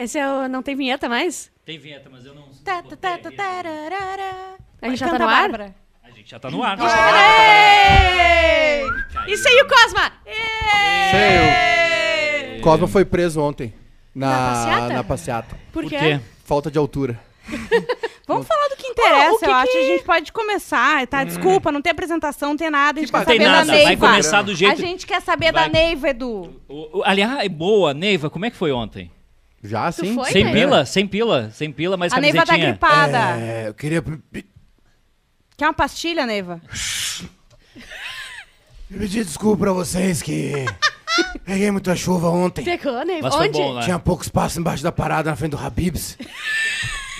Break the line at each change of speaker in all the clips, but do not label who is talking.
Esse é o... Não tem vinheta mais?
Tem vinheta, mas eu não.
Tá, tá, tá,
a
tá.
A gente já tá no ar?
A gente já tá no ar.
Isso aí, o Cosma!
Sei, o Cosma foi preso ontem.
Na
Na,
passeata?
na passeata.
Por
Por
quê?
quê?
Falta de altura.
Vamos falar do que interessa,
Oh, o que
eu acho.
que-
A gente pode começar, tá? Desculpa, não tem apresentação, não tem nada. A gente
Que
quer
Não tem
saber
nada,
da Neiva.
vai começar do
A
jeito.
gente quer saber
Vai.
da Neiva, Edu.
O- o- Aliás, boa, Neiva, como é que foi ontem?
Já, sim?
foi,
sem
né?
pila? Sem pila? Sem pila, mas
A Neiva tá gripada.
É, eu queria
Quer uma pastilha, Neiva?
pedir desculpa pra vocês que peguei muita chuva ontem.
Pegou, né?
Mas foi
Onde?
bom, né?
Tinha pouco espaço embaixo da parada na frente do Habibs.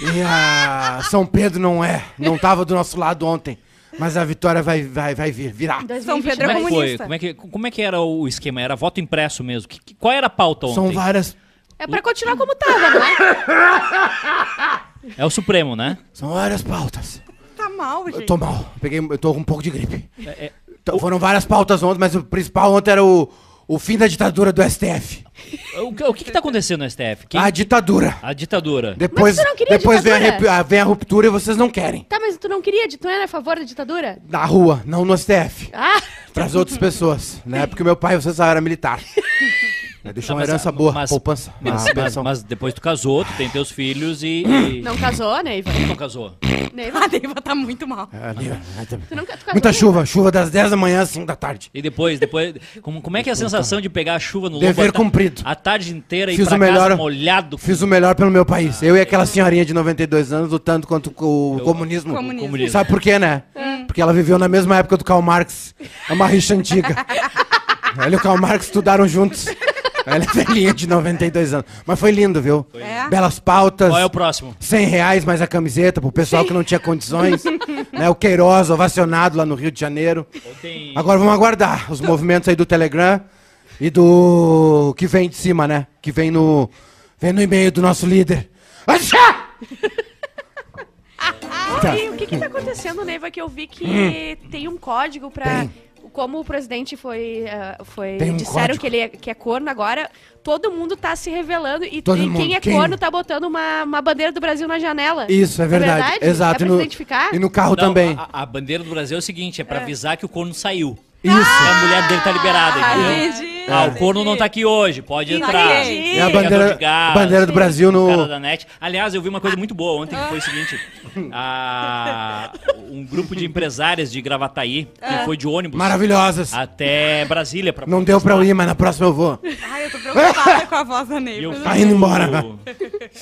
E a São Pedro não é, não tava do nosso lado ontem. Mas a vitória vai, vai, vai vir, virá.
São Pedro é
Como é que foi?
comunista.
Como é que, como é que era o esquema? Era voto impresso mesmo? Que- que- qual era a pauta ontem?
São várias,
É pra continuar como tava, não é?
É o Supremo, né?
são várias pautas.
Tá mal, gente.
Eu tô mal, eu peguei, eu tô com um pouco de gripe.
É- é-
Então, foram várias pautas ontem, mas o principal ontem era o, o fim da ditadura do STF.
o, que- o que que tá acontecendo no STF? Quem-
A ditadura.
A ditadura.
Depois,
Mas você não queria
depois vem, a,
ditadura?
rep- a- vem a ruptura e vocês não querem.
Tá, mas tu não queria, tu não era a favor da ditadura?
Na rua, não no STF.
Ah!
Pras outras pessoas. Na época meu pai, você sabe, era militar. Né, Deixou
Não,
uma
mas-
herança boa,
mas-
poupança.
Mas,
uma
mas- mas depois tu casou, tu tem teus filhos e. e-
Não casou, Neiva?
Não casou.
Neiva?
A Neiva tá muito mal.
É, ali, ó.
Tu nunca, tu casou,
Muita
Neiva?
chuva, chuva das 10 da manhã às 5 da tarde.
E depois, depois. Como, como é que é a sensação de pegar a chuva no
Dever
ta-
cumprido.
A tarde inteira e ir
Fiz
pra
o melhor-
casa molhado?
Fiz o melhor pelo meu país. Eu e aquela senhorinha de 92 anos lutando contra o comunismo.
Comunismo.
Comunismo.
Sabe por quê, né? Porque ela viveu na mesma época do Karl Marx. É uma rixa antiga. Ela e o Karl Marx estudaram juntos. Ela é velhinha de 92 anos. Mas foi lindo, viu?
É?
Belas pautas.
Qual é o próximo?
100 reais mais a camiseta pro pessoal que não tinha condições. né? O Queiroz ovacionado lá no Rio de Janeiro.
Tem...
Agora vamos aguardar os movimentos aí do Telegram e do que vem de cima, né? Que vem no vem no e-mail do nosso líder. Achá! Tá.
E o que que tá acontecendo, Neiva, que eu vi que tem um código pra...
Tem.
Como o presidente foi... ah, foi
Tem um
disseram
código.
que ele é, que é corno agora, todo mundo tá se revelando e, e quem é
Quem?
corno tá botando uma, uma bandeira do Brasil na janela.
Isso, é verdade. Exato.
É
e, no,
se identificar?
e no carro
Não,
também.
A, a bandeira do Brasil é o seguinte: é pra avisar que o corno saiu.
Isso.
E a mulher dele tá liberada,
Ah,
entendeu?
entendi.
Ah, o corno não tá aqui hoje, pode entrar.
Entendi.
É a
Pegador
bandeira,
de gás,
bandeira do Brasil
o cara
no.
da net. Aliás, eu vi uma coisa muito boa ontem, que foi o seguinte: a- um grupo de empresárias de Gravataí, que foi de ônibus
Maravilhosas.
até Brasília. Pra
Não deu pra eu ir, mas na próxima eu vou.
Ai, eu tô preocupada com a voz da
E eu
Tá indo embora.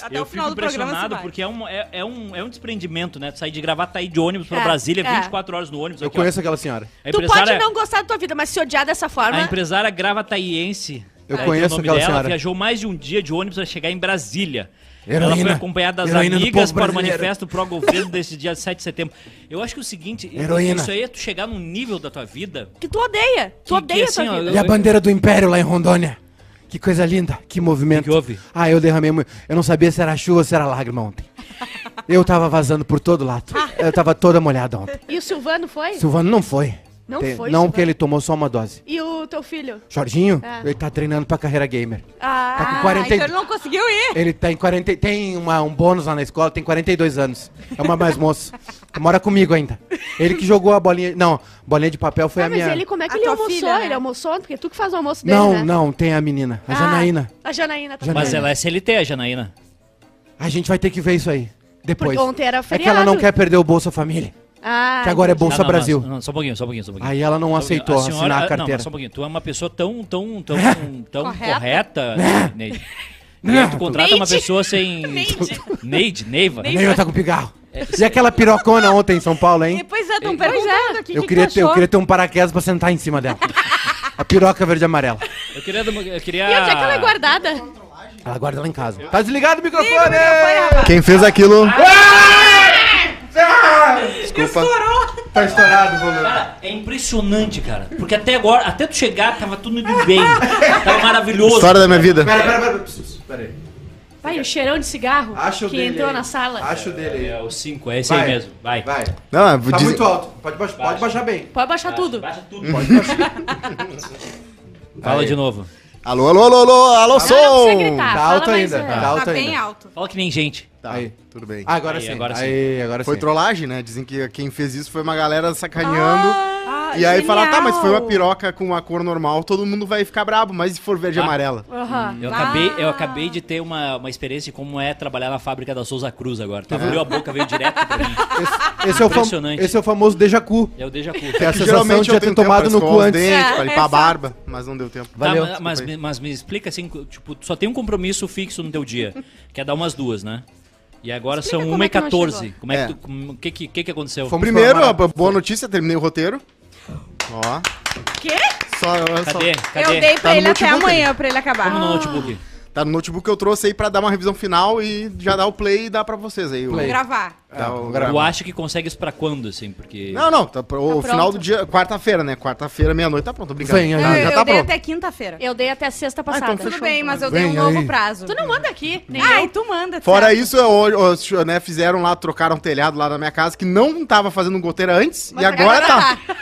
Até
eu
o
fico
final do programa você
impressionado
vai.
porque é um, é, é um, é um desprendimento, né? Tu sair de Gravataí de ônibus pra
É,
Brasília,
é.
24 horas no ônibus.
Eu
aqui, ó.
conheço aquela senhora.
A
Tu
empresária-
pode não gostar da tua vida, mas se odiar dessa forma...
A empresária gravataiense.
Eu
aí
conheço
o nome
aquela
dela,
senhora.
viajou mais de um dia de ônibus para chegar em Brasília. Ela
Heroína.
foi acompanhada das amigas para o manifesto pró-governo desse dia 7 de setembro. Eu acho que o seguinte,
Heroína.
isso aí é tu chegar num nível da tua vida
Que tu odeia. Tu
Que- que
odeia
assim,
a tua vida.
E a bandeira do Império lá em Rondônia. Que coisa linda, que movimento.
O que que houve?
Ah, eu derramei muito. Eu não sabia se era chuva ou se era lágrima ontem. Eu tava vazando por todo lado. Eu tava toda molhada ontem.
E o Silvano foi?
Silvano não foi.
Não
Tem-
foi,
Não, porque ele tomou só uma dose.
E o teu filho?
Jorginho,
É.
ele tá treinando pra carreira gamer.
Ah,
Tá com
Ah,
40
então ele não conseguiu ir.
Ele tem 40, tem uma- um bônus lá na escola, tem 42 anos. É uma mais moça. Mora comigo ainda. Ele que jogou a bolinha. Não, bolinha de papel foi
Ah,
a
mas
minha.
ele, como é que
A
ele almoçou?
filha, né?
Ele almoçou? Porque tu que faz o almoço dele,
Não,
né?
não, tem a menina, a
Ah,
Janaína.
A Janaína tá
Janaína.
Mas ela é CLT, a Janaína.
A gente vai ter que ver isso aí. Depois.
Porque ontem era
É que
feriado.
ela não quer perder o Bolsa Família.
Ah,
que agora é. Bolsa
Não, não,
Brasil.
Não, não, só um pouquinho, só um pouquinho, só um pouquinho.
Aí ela não
Só
aceitou
pouquinho.
assinar a
Não,
carteira.
mas só um pouquinho. Tu é uma pessoa tão, tão, tão, tão
Correta.
Neide.
Né?
Tu contrata uma
Neide.
pessoa sem... Neide, Neiva.
A Neiva tá com pigarro. E aquela pirocona ontem em São Paulo, hein?
Depois é,
Pois
perguntando
é.
aqui.
Eu
que
queria,
que
ter, eu queria ter um paraquedas pra sentar em cima dela. A piroca verde e amarela.
Eu queria... Eu queria...
E onde é que ela é guardada?
Ela guarda lá em casa. Tá desligado o microfone!
Quem fez aquilo.
Desculpa. Tá estourado o volume.
Cara, é impressionante, cara. Porque até agora, até tu chegar, tava tudo indo bem. Tava maravilhoso.
História da minha vida.
Pera, pera, pera. Pera aí.
Vai, o cheirão de cigarro
Acha o
que
dele
entrou
aí.
na sala.
Acha o dele
É
aí.
o 5, é esse aí mesmo. Vai.
Vai.
Não,
Tá
dizer-
muito alto. Pode, baixar, pode baixar bem.
Pode baixar tudo.
Baixa tudo.
Pode baixar.
Fala
Aí.
de novo.
Alô, alô, alô, alô, alô,
Não, não precisa
som!
gritar.
Tá
fala
alto
mais,
ainda,
é.
tá alto
Tá bem
ainda.
alto.
Fala que nem gente.
Tá,
Aí.
tudo bem.
Ah, agora
Aí,
sim.
agora sim.
Aí, agora
Foi
sim.
trollagem, né? Dizem que quem fez isso foi uma galera sacaneando.
Ah,
e aí falaram, tá, mas foi uma piroca com uma cor normal, todo mundo vai ficar brabo, mas se for verde e
Ah.
amarela?
Aham.
Eu
Ah.
acabei, eu acabei de ter uma, uma experiência de como é trabalhar na fábrica da Souza Cruz agora. Tu abriu a boca, veio direto pra mim.
Esse, esse é o fam- esse é o famoso déjà.
É o déjà.
Que é a
Que
sensação de já ter tomado no cu antes.
dentes,
É,
pra limpar a
exato.
barba, mas não deu tempo.
Valeu.
Tá, mas,
Desculpa
mas me explica assim, tipo, tu só tem um compromisso fixo no teu dia, que é dar umas duas, né? E agora
Explica
são
como
1
é
e
que não
14
chegou.
Como é
É.
que tu, como- o que, que, que que aconteceu?
Primeiro,
Mara-
boa notícia, terminei o roteiro. Ó.
Quê?
Só, só-
Cadê? Cadê?
Eu dei pra
Tá no
ele até
notebook
amanhã pra ele acabar.
Como no notebook?
Tá no notebook que eu trouxe aí pra dar uma revisão final e já dar o play e dar pra vocês aí.
Play.
Gravar.
Ah,
o-
gravar.
Tu acha que consegue isso pra quando, assim? Porque...
Não, não, tá, pro- o
Tá
final
pronto.
do dia, quarta-feira, né? Quarta-feira, meia-noite, tá pronto, tô brincando.
Vem aí.
Tá,
eu
já
eu
tá
dei
pronto.
até quinta-feira.
Eu dei até sexta passada.
então
Tudo bem, mas eu dei
Vem
um novo
aí.
prazo.
Tu não manda aqui, nem
Ai,
eu.
tu manda.
Fora
certo.
isso, o- os, né, fizeram lá, trocaram o telhado lá na minha casa, que não tava fazendo goteira antes,
Mas
e agora tá.
tá.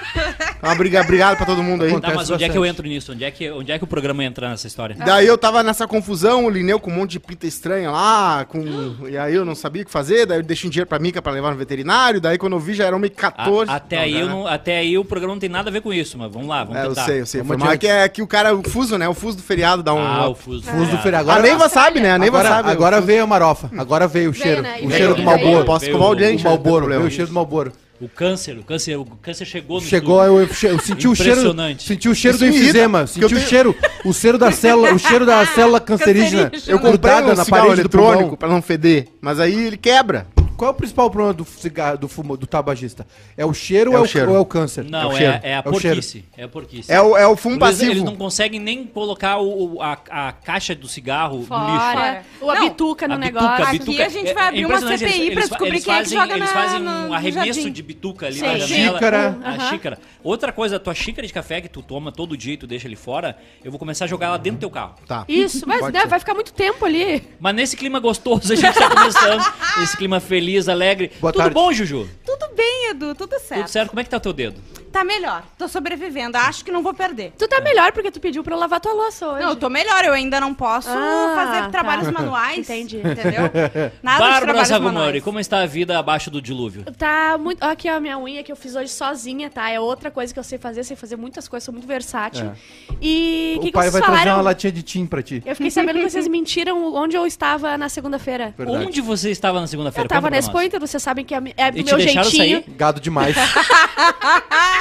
Uma briga, obrigado pra todo mundo aí.
Tá,
Acontece
mas onde é que eu
bastante.
entro nisso? Onde é que, onde é que o programa entra nessa história?
Daí eu tava nessa confusão, o Lineu com um monte de pinta estranha lá, com... e aí eu não sabia o que fazer, daí eu deixei um dinheiro pra Mica pra levar no veterinário, daí quando eu vi já era 1h14.
A- até,
Não,
aí eu
né?
não- até aí o programa não tem nada a ver com isso, mas vamos lá, vamos
É, eu
tentar.
sei, eu sei. Foi mal. É
adiante.
que, é que o cara, o fuso, né? O fuso do feriado dá um.
Ah, o fuso.
Fuso do
É.
feriado.
a
Agora,
Neiva sabe, né? A Neiva
agora,
sabe.
agora veio a marofa. Agora veio o cheiro.
né? E
O
veio,
cheiro do
e
Malboro.
veio.
Posso escovar o
Veio
dente,
O Malboro.
problema.
Veio o cheiro do Malboro.
O câncer, o câncer, o câncer chegou no
Chegou, eu, eu senti o cheiro.
Impressionante.
Senti o cheiro
Isso
do enfisema. Senti
eu
o
tenho-
cheiro. O cheiro da célula. O cheiro da célula cancerígena.
Eu comprei um
na parede do
eletrônico pra não feder, mas aí ele quebra.
Qual é o principal problema do cigarro, do fumo, do tabagista? É o cheiro,
É
ou,
o
é o,
cheiro.
ou é o câncer?
Não,
o
é,
cheiro.
é a
É o cheiro.
porquice. É a porquice.
É o, é o fumo
Eles,
passivo.
eles não conseguem nem colocar o, a, a caixa do cigarro no lixo.
Fora. O
Não,
bituca no
A
negócio.
bituca, a
Aqui
bituca.
a gente vai
É- é
abrir uma CPI
eles-
pra descobrir
eles
quem é que
fazem-
joga
Eles
na-
fazem
no-
um arremesso
jardim.
de bituca ali
Sim.
na janela.
Xícara.
A
Aham.
xícara. Outra coisa, a tua xícara de café que tu toma todo dia e tu deixa ali fora, eu vou começar a jogar ela dentro do teu carro.
Tá.
Isso, mas né, vai ficar muito tempo ali.
Mas nesse clima gostoso a gente tá começando. esse clima feliz, alegre.
Boa
Tudo
tarde.
bom, Juju?
Tudo bem, Edu, tudo certo.
Tudo certo? Como é que tá o teu dedo?
Tá melhor. Tô sobrevivendo. Acho que não vou perder.
Tu tá melhor porque tu pediu pra eu lavar tua louça hoje.
Não, eu tô melhor. Eu ainda não posso
Ah,
fazer
tá.
trabalhos manuais.
Entendi.
Entendeu? Nada de
Bárbara
manuais.
como está a vida abaixo do dilúvio?
Tá muito. Aqui, ó, a minha unha que eu fiz hoje sozinha, tá? É outra coisa que eu sei fazer, sei fazer muitas coisas, sou muito versátil.
É.
E.
O
que que
pai
vocês
vai trazer
falaram?
uma latinha de tim pra ti.
Eu fiquei sabendo que vocês mentiram onde eu estava na segunda-feira.
Onde você estava na segunda-feira?
Eu tava na
nós.
Expo Inter, vocês sabem que é, é
E
meu
deixaram
jeitinho.
sair?
Gado demais.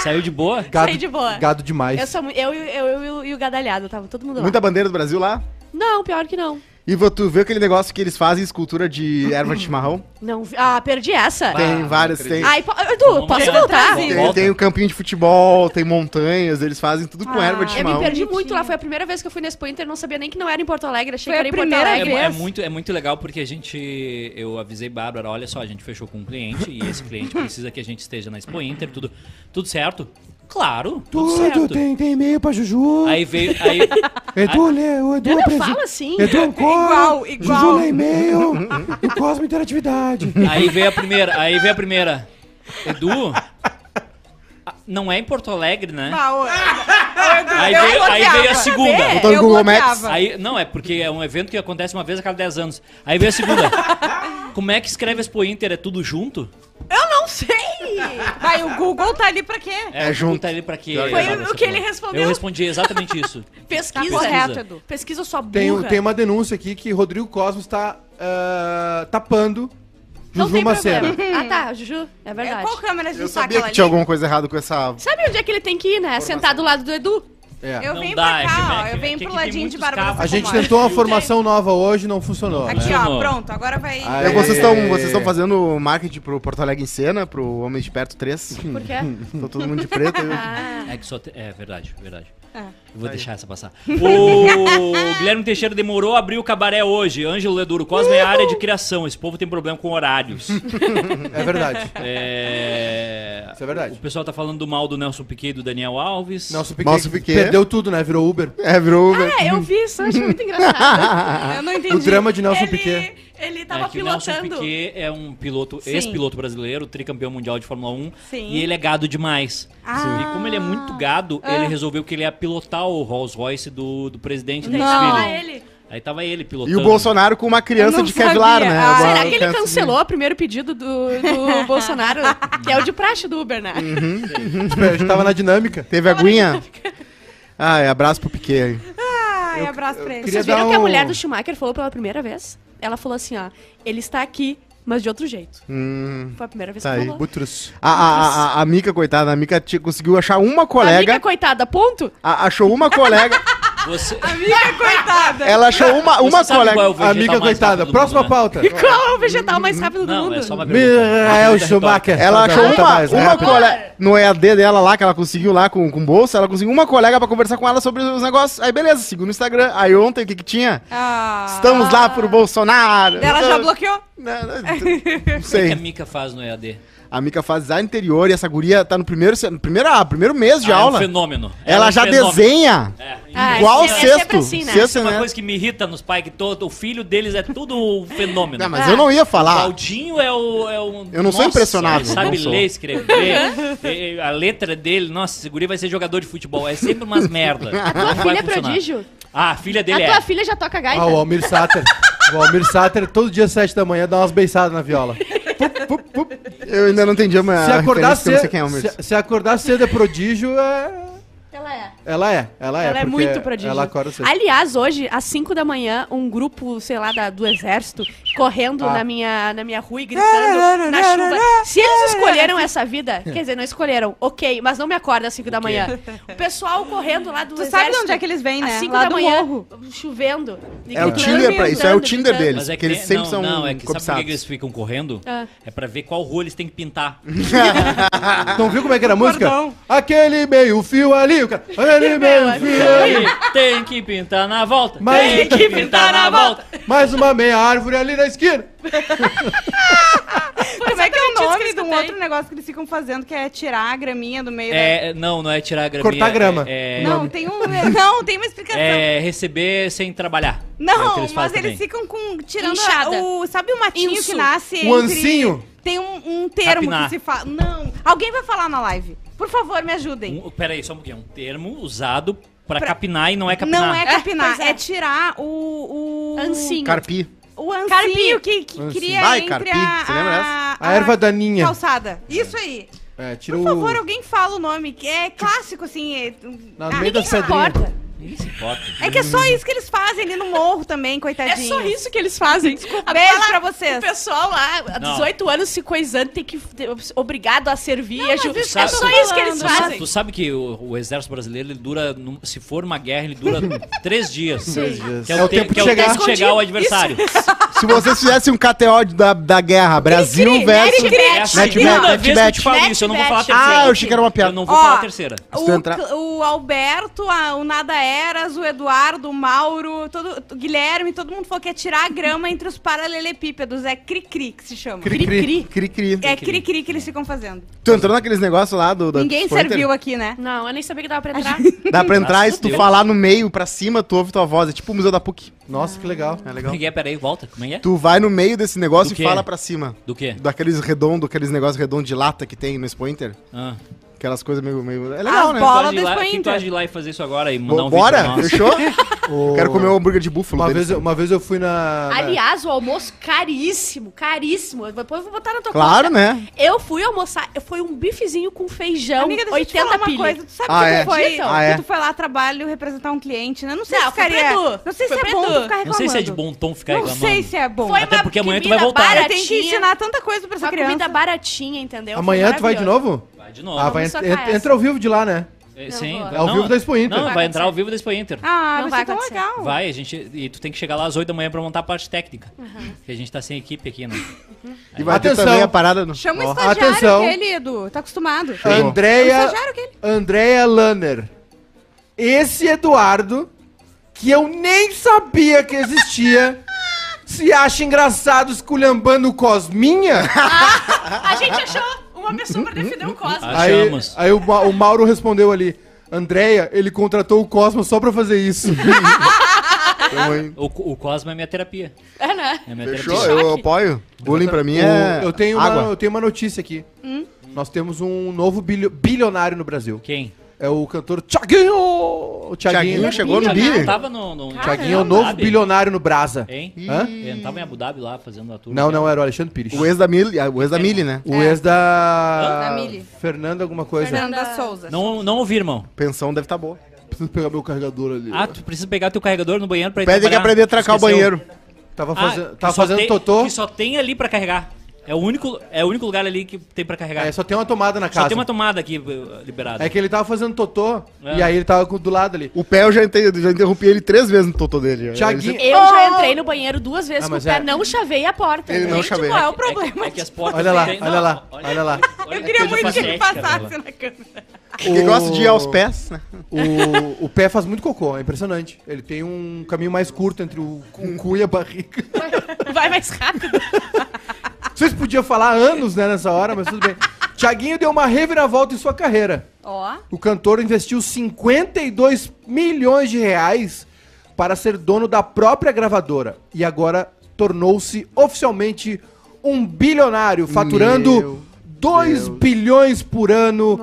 Saiu de boa?
Gado,
Saí de boa.
Gado demais.
Eu, sou, eu, eu, eu, eu e o gadalhado, tava todo mundo lá.
Muita bandeira do Brasil lá.
Não, pior que não.
E tu vê aquele negócio que eles fazem, escultura de erva de chimarrão?
Não, vi- ah, perdi essa.
Tem
Ah,
várias, tem,
Ai, po- Edu,
Vamos
posso voltar?
Vamos.
tem,
volta.
tem um campinho de futebol, tem montanhas, eles fazem tudo com
Ah,
erva de
Eu me
chimarrão.
perdi muito lá, foi a primeira vez que eu fui na Expo Inter, não sabia nem que não era em Porto Alegre, achei
Foi
que era em Porto
primeira
Alegre.
É, é
vez.
muito, é muito legal porque a gente. Eu avisei Bárbara, olha só, a gente fechou com um cliente e esse cliente precisa que a gente esteja na Expo Inter, tudo, tudo certo? Claro, tudo,
Tudo,
certo.
tem, tem e-mail pra Juju.
Aí veio. Aí,
Edu, lê, o Edu
Eu não
apresen-
falo assim.
Edu Ancora,
Igual, igual.
Juju lê e-mail e Cosmo Interatividade.
aí veio a primeira. Aí veio a primeira. Edu. Não é em Porto Alegre, né?
Ah, Edu,
Aí veio, aí veio a segunda.
No
Eu
Google Maps.
Aí, não, é porque é um evento que acontece uma vez a cada 10 anos. Aí veio a segunda. Como é que escreve Expo Inter? É tudo junto?
Eu não sei. Vai, o Google tá ali pra quê?
É
o
junto.
Tá ali pra quê?
Foi
o que ele respondeu.
Eu respondi exatamente isso.
Pesquisa.
Tá correto, Edu.
Pesquisa sua burra.
Tem, tem uma denúncia aqui que Rodrigo Cosmos está ah, tapando
Não
Juju
tem
Macena.
problema. Ah, tá, Juju, é
É,
verdade.
Qual câmera de
Eu
saca
sabia
ela
que tinha
ali?
alguma coisa errada com essa.
Sabe onde é que ele tem que ir, né? Sentar do lado do Edu.
É.
Eu
Não
venho
dá,
pra cá, ó. Eu venho
é que
pro ladinho de Bárbara
cabos.
A gente tentou uma formação nova hoje, não funcionou.
Aqui,
né?
ó, pronto. Agora vai...
É, vocês estão vocês estão fazendo marketing pro Porto Alegre em cena, pro Homem de Perto 3.
Por quê?
Tô todo mundo de preto. eu-
Ah,
É que só te- É verdade, verdade.
É.
Eu vou deixar essa passar. O Guilherme Teixeira demorou a abrir o cabaré hoje. Ângelo Leduro, Cosme é área de criação. Esse povo tem problema com horários.
É verdade.
É...
Isso é verdade.
O pessoal tá falando do mal do Nelson Piquet e do Daniel Alves.
Nelson Piquet,
Nelson Piquet.
perdeu tudo, né? Virou Uber.
É, virou Uber.
é, eu vi isso, eu achei muito engraçado.
Eu não entendi.
O drama de Nelson
ele,
Piquet.
Ele
É
tava
que o Nelson
pilotando.
Piquet é um piloto, ex-piloto brasileiro, tricampeão mundial de Fórmula 1.
Sim.
E ele é gado demais.
Ah.
E como ele é muito gado, ele resolveu que ele ia pilotar o Rolls Royce do, do presidente do
tava
desfile.
ele.
Aí tava ele
E
pilotando.
o Bolsonaro com uma criança de Kevlar,
sabia.
né?
Ah,
Será que ele cancelou o primeiro pedido do, do Bolsonaro? Que é o de praxe do Uber, né?
A gente tava na dinâmica.
Teve aguinha? Ai, abraço pro Piquet aí.
Ai, abraço pra ele.
Vocês viram
dar
que a
um-
mulher do Schumacher falou pela primeira vez? Ela falou assim, ó, ele está aqui, mas de outro jeito.
Hum,
Foi a primeira vez
Tá
que
aí.
falou.
Butrus.
a, a, a, a Mica, coitada, a Mica conseguiu achar uma colega.
Amiga, coitada, ponto?
a- achou uma colega.
Você...
Amiga, coitada.
ela achou uma, uma
Você
colega.
é
Amiga coitada. Próxima
mundo, né?
pauta.
E qual é o vegetal mais rápido do
Não,
mundo?
é só uma pergunta.
Michael Schumacher.
Ela achou uma,
mais,
uma colega. No EAD dela lá, que ela conseguiu lá com, com bolsa, ela conseguiu uma colega pra conversar com ela sobre os negócios. Aí beleza, seguiu no Instagram. Aí ontem o que que tinha?
Ah.
Estamos lá pro Bolsonaro.
Ela já bloqueou?
Não, não, não
O que a
sei.
Mica faz no EAD?
A Mica faz design interior e essa guria tá no primeiro, no primeiro, ah, primeiro mês de
Ah,
aula.
É um fenômeno.
ela
é um
já
fenômeno.
desenha
É.
Ah,
igual
é é
sexto.
assim, né?
Sexto,
é uma
né?
coisa que me irrita nos pais, que todo, o filho deles é tudo um fenômeno.
Não, mas eu não ia
O
falar.
Claudinho é o. É o
Eu não sou impressionado,
Ele sabe
sou.
ler, escrever. a letra dele, nossa, esse guri vai ser jogador de futebol. É sempre umas merda.
A tua filha é prodígio?
Ah, a filha dele
a
é.
tua filha já toca gaita?
Ah, o Almir Sater. O Almir Sater, todo dia às 7 da manhã, dá umas beiçadas na viola.
Eu ainda não entendi a minha
Se acordar cedo,
é o Almir.
se, se acordar cedo é prodígio, é...
Ela é.
Ela é, ela é.
Ela é
porque
muito prodígio.
Ela acorda cedo.
Aliás, hoje, às 5 da manhã, um grupo, sei lá, da- do exército, correndo
Ah.
na, minha, na minha rua e gritando na chuva. Se eles escolheram essa vida, quer dizer, não escolheram, ok, mas não me acorda às 5 da manhã. O pessoal correndo lá do
Tu
exército.
sabe de onde é que eles vêm, né?
Às 5
Lá
da
do
manhã,
morro.
chovendo.
É o Tinder pra isso, é o Tinder deles.
Mas é
porque eles
tem-
sempre
não,
são
Não, é que sabe por que
cobiçados.
que eles ficam correndo?
Ah.
É pra ver qual rua eles têm que pintar.
Então viu como é que era a música? Aquele meio fio ali, o cara. Aquele meio fio ali.
Aí, tem que pintar na volta.
Mas-
tem que pintar na volta.
Mais uma meia árvore ali na esquina.
Como é que é o nome de um outro negócio que eles ficam fazendo, que é tirar a graminha do meio da...
É, não, não é tirar a graminha.
Cortar grama.
É, é-
Não, tem um... Não, tem uma explicação.
é receber sem trabalhar. É
Não,
eles
mas eles
também.
ficam com tirando a-
Inchada.
o sabe o matinho
Inso.
que nasce
O
entre-
ancinho.
Tem um, um termo
Capinar.
que se fala. Não, alguém vai falar na live. Por favor, me ajudem.
Um, peraí, só um pouquinho. Um termo usado pra,
Pra-
capinar e não é capinar.
Não é capinar,
pois é.
é. tirar o o
Ancinho.
Carpi.
o ancinho
Carpinho.
que, que
Ancinho.
cria
Vai,
entre
carpi,
a,
você lembra dessa?
A erva daninha.
calçada. Isso aí.
É, tira
Por
o.
favor, alguém fala o nome, que é clássico assim. É,
Na
Ah,
meio da
ninguém sabe.
pedrinha.
Importa.
É que é só isso que eles fazem ali no morro também,
É
coitadinho.
só isso que eles fazem. Desculpa,
Beijo pra vocês.
O pessoal lá, há
Não.
18 anos se coisando, tem que ter- obrigado a servir.
Não,
a ju-
isso
é só
tô
isso que eles
falando.
fazem.
Tu sabe que o, o exército brasileiro, ele dura, se for uma guerra, ele dura três dias.
Três dias.
Que é, o, tempo, que é o
chegar.
tempo de chegar ao adversário.
Se vocês fizessem um KTO da, da guerra, Brasil versus...
Cri-cri.
É eu te falo isso, eu não vou falar a terceira.
Ah, eu achei que era uma piada.
Eu não vou falar a terceira.
O, Alberto, o Nada Eras, o Eduardo, o Mauro, todo, o Guilherme, todo mundo falou que é tirar a grama entre os paralelepípedos. É cri-cri que se chama.
Cri-cri.
Cri-cri.
É cri-cri que eles ficam fazendo.
Tu entrou naqueles negócios lá do... da
Ninguém serviu aqui, né?
Não, eu nem sabia que dava pra entrar.
Dá pra entrar e se tu
Deus.
falar no meio, pra cima, tu ouve tua voz. É tipo o Museu da PUC.
Nossa, que legal.
É legal.
Peraí, volta. Como é que é?
Tu vai no meio desse negócio e fala pra cima.
Do quê?
Daqueles redondos, aqueles negócios redondos de lata que tem no Expo Inter.
Ah.
Aquelas coisas meio... meio... É legal,
As
né?
bolas- do
Quem tu
Inter.
acha de ir lá e fazer isso agora e mandar
Bo-
um vídeo
Bora?
pra nós?
Fechou?
O-
Quero comer um hambúrguer de búfalo.
Uma
deles.
vez, eu- uma vez eu fui na. na-
Aliás, o almoço caríssimo, caríssimo. Depois eu vou botar na tua
Claro,
conta.
né?
Eu fui almoçar, foi um bifezinho com feijão,
Amiga, deixa eu te
80
falar uma
pilha.
coisa. Tu sabe
Ah,
que,
é?
tu foi,
Acreditam?
Ah, é?
que tu foi lá a trabalho representar um cliente, né? Não sei
Não,
se
foi pra
ficaria...
Edu.
Não sei se
Foi
é
pra
bom
Edu.
tu ficar
Não
reclamando.
sei se é de bom tom ficar
Não
reclamando.
sei se é bom.
Foi
Até
uma
porque amanhã tu vai
comida
voltar.
Eu tenho que
baratinha.
ensinar tanta coisa pra essa
Uma
criança.
comida baratinha, entendeu? Foi
Amanhã tu vai de
maravilhoso.
novo?
Vai de novo.
Ah, vai,
Vamos
ent-
socar
ent-
essa.
entra ao vivo de lá, né?
É,
Não
Sim.
vou.
É ao vivo da Expo Inter.
Não,
Vai
vai entrar
acontecer.
ao vivo da Expo Inter.
Ah,
Não
vai
vai
ser tão
acontecer.
legal.
Vai, a gente. E tu tem que chegar lá às 8 da manhã pra montar a parte técnica. Porque a gente tá sem equipe aqui, né?
E vai ter
Atenção.
também a parada no...
Chama o
Ó.
estagiário
Atenção.
Edu. Tá acostumado.
Chegou.
O
Andréia.
estagiário aquele.
Andréia Lanner. Esse Eduardo, que eu nem sabia que existia, se acha engraçado esculhambando o Cosminha?
A gente achou uma pessoa pra defender o Cosmo.
Ah,
Aí,
Achamos.
aí o, Ma- o Mauro respondeu ali. Andréia, ele contratou o Cosmo só pra fazer isso.
Tamo aí.
O, o Cosmo é minha terapia.
É, né?
É minha
Fechou?
terapia.
Eu apoio. Bullying pra mim
O-
é
eu, tenho uma,
água.
eu tenho uma notícia aqui. Nós temos um novo bilio- bilionário no Brasil.
Quem?
É o cantor Thiaguinho! O Thiaguinho.
Thiaguinho chegou no
Thiaguinho
Bi?
tava no... no
Thiaguinho é o novo
Dhabi,
bilionário no Brasa.
Hein?
Hã?
Ele não tava em Abu Dhabi lá fazendo a tour.
Não, não, era o Alexandre Pires.
O ex da Mili, o ex da Mili, né?
O ex da...
Da Mili.
Fernanda alguma coisa.
Fernanda Souza.
Não, não ouvi, irmão.
Pensão deve estar boa.
Preciso pegar meu carregador ali.
Ah, tu precisa pegar teu carregador no banheiro pra ir
Pede que aprender a trancar o
Esqueceu.
banheiro.
Tava,
Ah,
faze... Tava fazendo
tem-
totô.
Que só tem ali pra carregar. É o único, é o único lugar ali que tem pra carregar.
É, só tem uma tomada na
Só
casa.
tem uma tomada aqui eh, liberada.
É que ele tava fazendo totô
É.
e aí ele tava com- do lado ali.
O pé eu já, inte- já interrompi ele três vezes no totô dele.
Thiaguinho-
Eu já entrei no banheiro duas vezes
Ah,
com o
mas
pé,
é-
não chavei a porta.
Ele não
Gente,
chavei.
qual é o
É que-
problema?
é que as portas
Olha lá, olha lá, olha lá.
olha
Eu queria muito que ele passasse
dela.
na câmera.
Que gosta de ir aos pés, né?
O, o pé faz muito cocô, é impressionante. Ele tem um caminho mais curto entre o, o cu e a barriga.
Vai mais rápido.
Vocês podiam falar anos, né, nessa hora, mas tudo bem. Tiaguinho deu uma reviravolta em sua carreira.
Ó.
O cantor investiu 52 milhões de reais para ser dono da própria gravadora. E agora tornou-se oficialmente um bilionário, faturando
Meu
2
Deus.
bilhões por ano,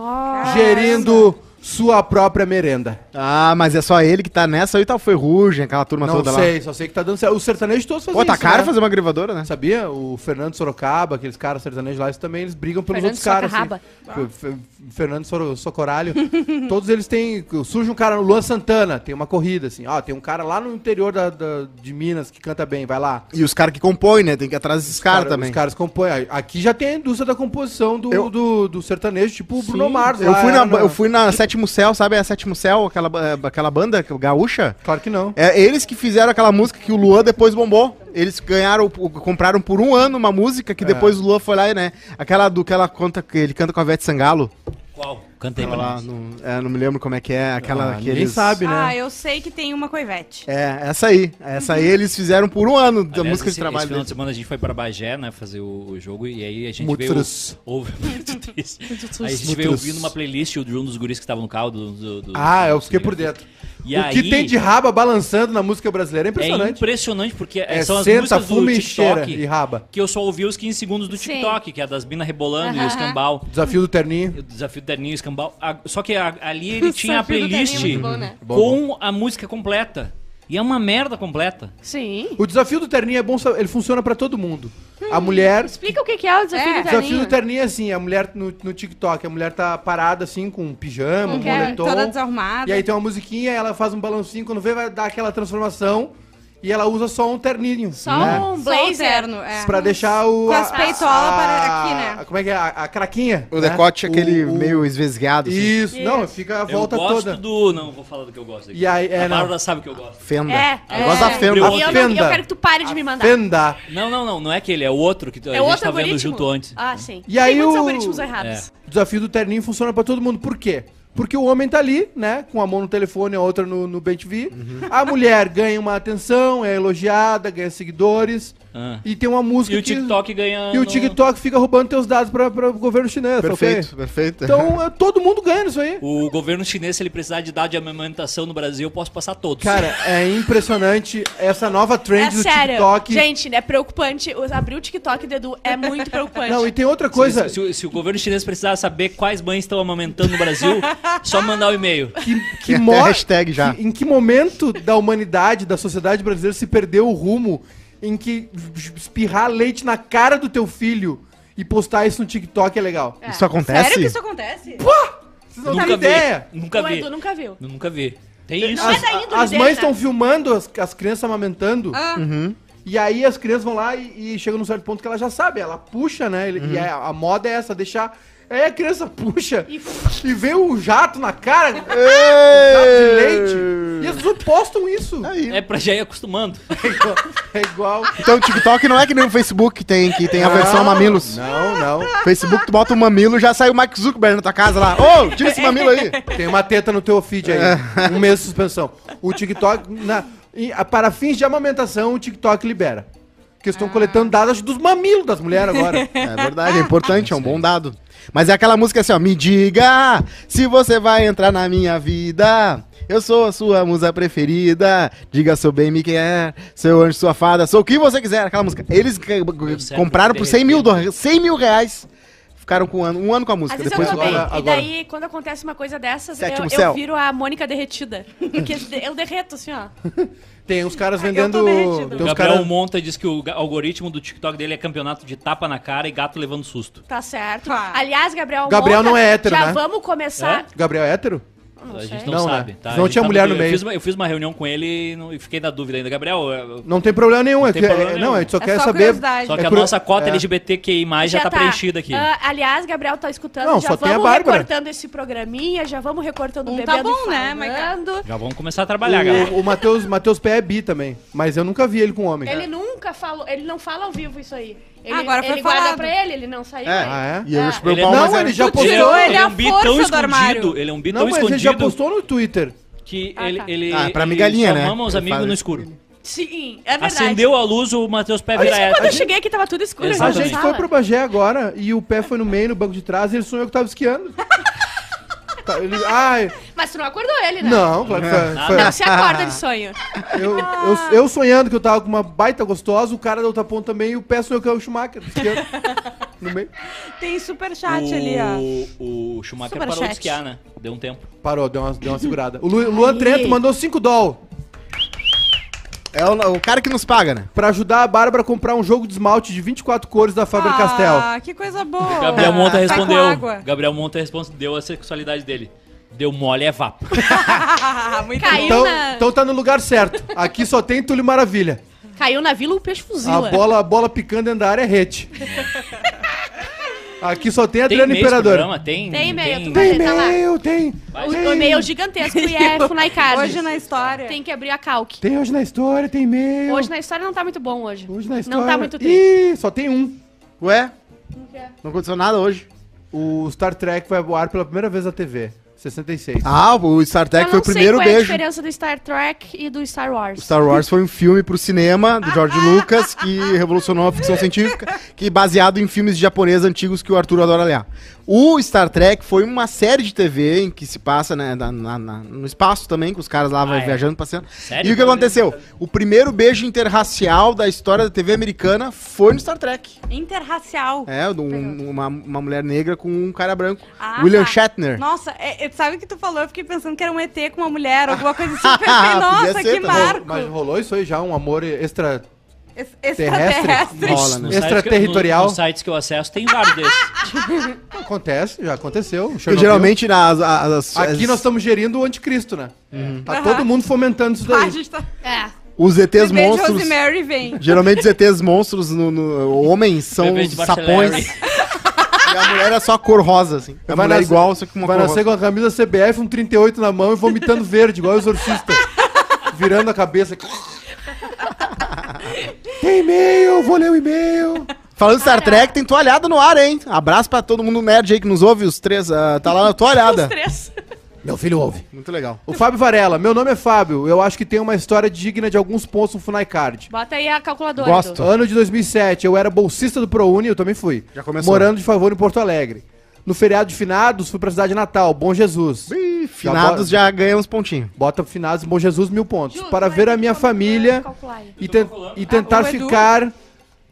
gerindo sua própria merenda.
Ah, mas é só ele que tá nessa. Aí tá o Ferrugem, aquela turma
Não
toda
sei, só sei que tá dando certo. Os sertanejos todos fazem
lá. Pô, tá
isso,
caro
né?
fazer uma gravadora, né?
Sabia? O Fernando Sorocaba, aqueles caras sertanejos lá, eles também eles brigam pelos
Fernando
outros caras. Assim. Fe- Fernando Soro- Socoralho. todos eles têm. Surge um cara no Luan Santana, tem uma corrida, assim. Ó, tem um cara lá no interior da, da- de Minas que canta bem, vai lá.
E os caras que compõem, né? Tem que ir atrás desses caras
Cara,
também.
Os caras compõem. Aqui já tem a indústria da composição do,
Eu-
do, do sertanejo, tipo o Bruno Mars.
Eu
lá,
fui,
era
na, eu fui na Sétimo Céu, sabe a Sétimo Céu, aquela, aquela banda gaúcha?
Claro que não.
É eles que fizeram aquela música que o Luan depois bombou. Eles ganharam, o- compraram por um ano uma música que
É.
depois o Luan foi lá e, né? Aquela do que ela conta que ele canta com a Vete Sangalo.
Qual? Cantei
Aquela
pra
lá,
nós.
não, é, não me lembro como é que é. Aquela
Ah,
que
ninguém
eles...
sabe, né?
Ah, eu sei que tem uma coivete.
É, essa aí. Essa aí eles fizeram por um ano da
Aliás,
música
esse,
de trabalho
esse final de semana a gente foi pra Bagé, né, fazer o, o jogo, e aí a gente
Muito
veio...
triste.
Ouve, muito triste. Aí a gente
Muito
veio
triste.
ouvindo uma playlist de um dos guris que estavam no carro. Do, do, do-
Ah,
do-
eu fiquei por dentro.
E
o que
aí-
tem de raba balançando na música brasileira é
É
impressionante.
impressionante, porque
É,
são as
senta,
músicas do
fuma e cheira
TikTok
e raba.
que eu só ouvi os 15 segundos do
Sim.
TikTok, que é das minas rebolando e o escambau.
Desafio do terninho.
O desafio do Terninho e escambau. A- Só que ali ele tinha a
do
playlist
é bom, né?
com a música completa. E é uma merda completa.
Sim.
O desafio do terninho é bom, ele funciona pra todo mundo. A mulher
Explica o que que é o desafio
É.
do
O desafio
terninho.
do terninho é assim, a mulher no, no TikTok, a mulher tá parada assim com um pijama, um
Não quer,
moletom.
Toda desarrumada.
E aí tem uma musiquinha, ela faz um balancinho, quando vê vai dar aquela transformação e ela usa só um terninho.
Só
né?
um
Só
blazer.
terno, é.
Pra deixar o...
Com as peitolas para aqui, né?
Como é que é? A, a craquinha.
O
né?
decote é aquele
O- o-
meio esvesgueado, assim.
Isso, não, fica a volta
eu gosto
toda.
do. Não, vou falar do que eu gosto. Aqui.
E aí, é,
a. Bárbara sabe o que eu gosto.
Fenda.
É,
Eu
é.
gosto da fenda.
E eu,
A
não- eu
fenda.
quero que tu pare de me mandar.
Fenda.
Não, não, não, não é aquele, é o outro que a
É
gente
outro
tá vendo junto antes.
Ah, sim.
E aí
Tem muitos
o-
algoritmos errados.
O desafio do terninho funciona pra todo mundo. Por quê? Porque o homem tá ali, né? Com a mão no telefone, a outra no, no BTV. A mulher ganha uma atenção, é elogiada, ganha seguidores.
Ah.
E tem uma música
E o TikTok ganha.
que... E o
no-
TikTok fica roubando teus dados pra o governo chinês. tá?
Perfeito, perfeito.
Então, é, todo mundo ganha nisso aí.
O governo chinês, se ele precisar de dados de amamentação no Brasil, eu posso passar todos.
Cara, é impressionante essa nova
É
trend do
sério.
TikTok.
Gente, é preocupante. O- Abrir o TikTok do Edu é muito preocupante.
Não, e tem outra
Se-
coisa
Se, se o- se o governo chinês precisar saber quais mães estão amamentando no Brasil, só mandar o e-mail.
que,
Tem
que mostra
hashtag já.
que- em que momento da humanidade, da sociedade brasileira se perdeu o rumo em que espirrar leite na cara do teu filho e postar isso no TikTok é legal.
É.
Isso acontece?
Sério que isso acontece?
Vocês não têm ideia.
Nunca
o
vi.
Edu nunca viu.
Nunca vi. Tem isso.
Não é
As, as mães
né?
estão filmando as, as crianças amamentando
Ah,
e aí as crianças vão lá e, e chega num certo ponto que ela já sabe, ela puxa, né? ele- E a, a moda é essa, deixar. Aí a criança puxa
E-
e vem um jato na cara, um jato de leite. E as pessoas postam isso.
Aí.
É pra já ir acostumando.
É igual. É igual.
Então o TikTok não é que nem o Facebook que tem, que tem a versão mamilos.
Não, não.
Facebook, tu bota um mamilo, já sai o Mark Zuckerberg na tua casa lá. Ô, tira esse mamilo aí.
Tem uma teta no teu feed aí. Um mês de suspensão. O TikTok, na- e, para fins de amamentação, o TikTok libera. Porque estão coletando dados dos mamilos das mulheres agora.
É verdade, é importante, é um bom dado. Mas é aquela música assim, ó. Me diga se você vai entrar na minha vida. Eu sou a sua musa preferida. Diga seu bem me quer. Seu anjo, sua fada. Sou o que você quiser. Aquela música. Eles compraram por 100 mil,
repente.
do- 100 mil reais. Ficaram com um ano, um ano com a
Às
música.
vezes
Depois
eu também.
agora-
E
agora.
daí, quando acontece uma coisa dessas, eu,
Sétimo
eu
céu.
viro a Mônica derretida. Porque eu derreto, assim, ó.
Tem uns caras
eu tô
vendendo. Tem
O
uns
Gabriel
caras.
Monta diz que o ga- algoritmo do TikTok dele é campeonato de tapa na cara e gato levando susto.
Tá certo.
Claro.
Aliás, Gabriel
Gabriel não é hétero,
já
né?
vamos começar...
Gabriel é hétero?
Não
a
sei.
gente não,
Não, né?
sabe, tá?
Não tinha
tá
mulher no
eu
meio.
Fiz, uma- eu fiz uma reunião com ele e não- e fiquei na dúvida ainda. Gabriel, eu-
Não tem problema nenhum. é
tem
que-
problema
é-
nenhum.
Não, a gente só
É
quer
só
saber.
curiosidade.
só que
É
a
cru-
nossa cota
é.
LGBTQI+, já, tá, preenchida aqui.
Ah, aliás, Gabriel tá escutando,
Não,
já
só tem a
vamos
Bárbara.
recortando esse programinha, já vamos recortando o
Um
bebê
tá bom, né, Maica?
Já vamos começar a trabalhar, galera.
O, o Matheus, Matheus Pé é bi também. Mas eu nunca vi ele com homem.
Ele nunca falou, ele não fala ao vivo isso aí. Ele,
Agora foi
ele guarda
falado.
pra ele, ele não saiu.
É.
Ah, é?
E eu
É.
Ele é-
mas
Não, ele já
Tu
postou.
tirou ele
é um bi
força
tão
do
escondido. Ele é um bi
Não,
tão
mas ele já
escondido
postou no Twitter.
que
Ah,
ele,
tá.
ele,
Ah, pra
ele
migalhinha,
só
né?
mama os
Ele
amigos
fala-
no escuro.
Sim, é verdade.
Acendeu a luz, o Matheus Pé vira
Isso quando eu cheguei aqui tava tudo escuro.
A
Exatamente.
gente foi pro Bagé agora e o pé foi no meio, no banco de trás, e ele sonhou que tava esquiando. Tá, ele- ai,
Mas tu não acordou ele, né?
não, claro que foi. foi-
Não se acorda de sonho.
eu, eu, eu sonhando que eu tava com uma baita gostosa, o cara da outra ponta também, e o pé sonhou que é o Schumacher. esquiando no meio.
Tem superchat ali, ó.
O, o Schumacher
Superchat.
parou de esquiar, né? Deu um tempo.
Parou, deu uma, deu uma segurada. O Lu- Luan
Aí.
Trento mandou 5 doll
É o, o cara que nos paga, né?
pra ajudar a Bárbara a comprar um jogo de esmalte de 24 cores da Faber-Castell.
Ah, que coisa boa.
Gabriel Monta respondeu. Gabriel Monta respondeu a sexualidade dele. Deu mole é vapo.
Muito
Caiu.
Então,
na-
então tá no lugar certo. Aqui só tem Túlio Maravilha.
Caiu na vila o peixe
A
fuzila.
bola, a bola picando dentro da área é rete. Aqui só tem
Tem
Adriano Imperador.
programa? Tem,
Tem e-mail, tu
Tem
tá lá.
e-mail, tem.
O,
tem.
o e-mail gigantesco e é Funai.
Hoje na história.
Tem que abrir a calque.
Tem hoje na história, tem e-mail.
Hoje na história não tá muito bom hoje.
Hoje na história.
Não tá muito triste.
Ih, só tem um.
Ué? Não aconteceu nada hoje.
O Star Trek vai ao ar pela primeira vez na TV. 66.
Ah, o Star Trek
Eu
foi
não
o primeiro
sei qual é a
beijo.
diferença do Star Trek e do Star Wars.
O Star Wars foi um filme pro cinema do George Lucas que revolucionou a ficção científica, que baseado em filmes japoneses antigos que o Arthur adora olhar. O Star Trek foi uma série de TV em que se passa né, na- na- na- no espaço também, com os caras lá
Ah, é?
viajando, passeando.
Sério?
E o que aconteceu? O primeiro beijo interracial da história da TV americana foi no Star Trek.
Interracial.
É, um- uma, uma mulher negra com um cara branco.
Ah,
William
tá.
Shatner.
Nossa, é, é, sabe o que tu falou? Eu fiquei pensando que era um ET com uma mulher, alguma coisa assim. Nossa,
ser
que
também.
marco.
Mas rolou isso aí já, um amor extra.
Es-
terrestre?
Rola, né?
Extraterritorial.
no- Nos sites que eu acesso tem vários desses.
Acontece, já aconteceu. Chernobyl.
geralmente nas, as-
Aqui
as-
nós estamos gerindo o anticristo, né? Tá
Aham.
todo mundo fomentando isso
Ah, a
daí.
gente tá...
É.
os ETs
Bebê de
monstros.
Rosemary vem.
Geralmente os ETs monstros no, no- homens são
Bebê de
sapões. E a mulher é só a cor rosa, assim. A
Vai
mulher é
nascer-
igual, só que uma
Vai
cor
nascer
rosa.
com a camisa CBF, um 38 na mão e vomitando verde, igual o exorcista. Virando a cabeça. Tem e-mail, vou ler o e-mail.
Falando Star Trek, tem toalhada no ar, hein? Abraço pra todo mundo nerd aí que nos ouve, os três. ah, tá lá na
Os
toalhada.
três.
Meu filho ouve.
Muito legal.
O Fábio Varela, meu nome é Fábio. Eu acho que tem uma história digna de alguns pontos no Funai Card.
Bota aí a calculadora.
Gosto.
Ano de 2007, eu era bolsista do ProUni, eu também fui.
Já começou.
Morando de favor em Porto Alegre. No feriado de finados, fui pra cidade natal, Bom Jesus.
Ih, finados já, ganham uns pontinhos.
Bota finados Bom Jesus mil pontos.
Ju,
para ver
ter
a minha família e, ten- e tentar
Ah,
ficar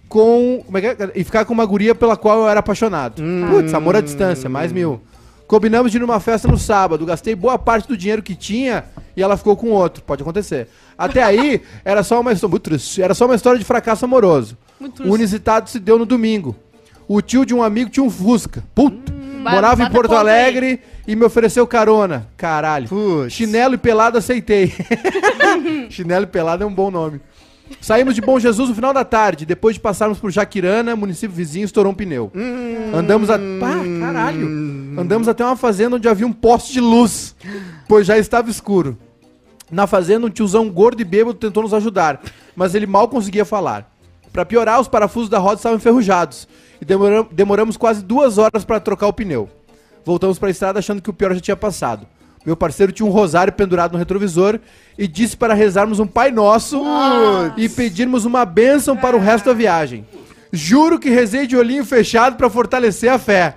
com. Como é que é? E ficar com uma guria pela qual eu era apaixonado. Putz, amor à distância, mais mil. Combinamos de ir numa festa no sábado, gastei boa parte do dinheiro que tinha e ela ficou com outro. Pode acontecer. Até aí, era só uma história. Muito triste. Era só uma história de fracasso amoroso.
Muito
O inusitado se deu no domingo. O tio de um amigo tinha um Fusca. Puta. Morava em Porto. Alegre e me ofereceu carona. Caralho.
Putz.
Chinelo e pelado aceitei. Chinelo e pelado é um bom nome. Saímos de Bom Jesus no final da tarde. Depois de passarmos por Jaquirana, município vizinho, estourou um pneu. Andamos a... Pá, caralho. Andamos até uma fazenda onde havia um poste de luz, pois já estava escuro. Na fazenda, um tiozão gordo e bêbado tentou nos ajudar, mas ele mal conseguia falar. Para piorar, os parafusos da roda estavam enferrujados e demoram- demoramos quase duas horas para trocar o pneu. Voltamos para a estrada achando que o pior já tinha passado. Meu parceiro tinha um rosário pendurado no retrovisor e disse para rezarmos um Pai Nosso e pedirmos uma bênção para o resto da viagem. Juro que rezei de olhinho fechado para fortalecer a fé.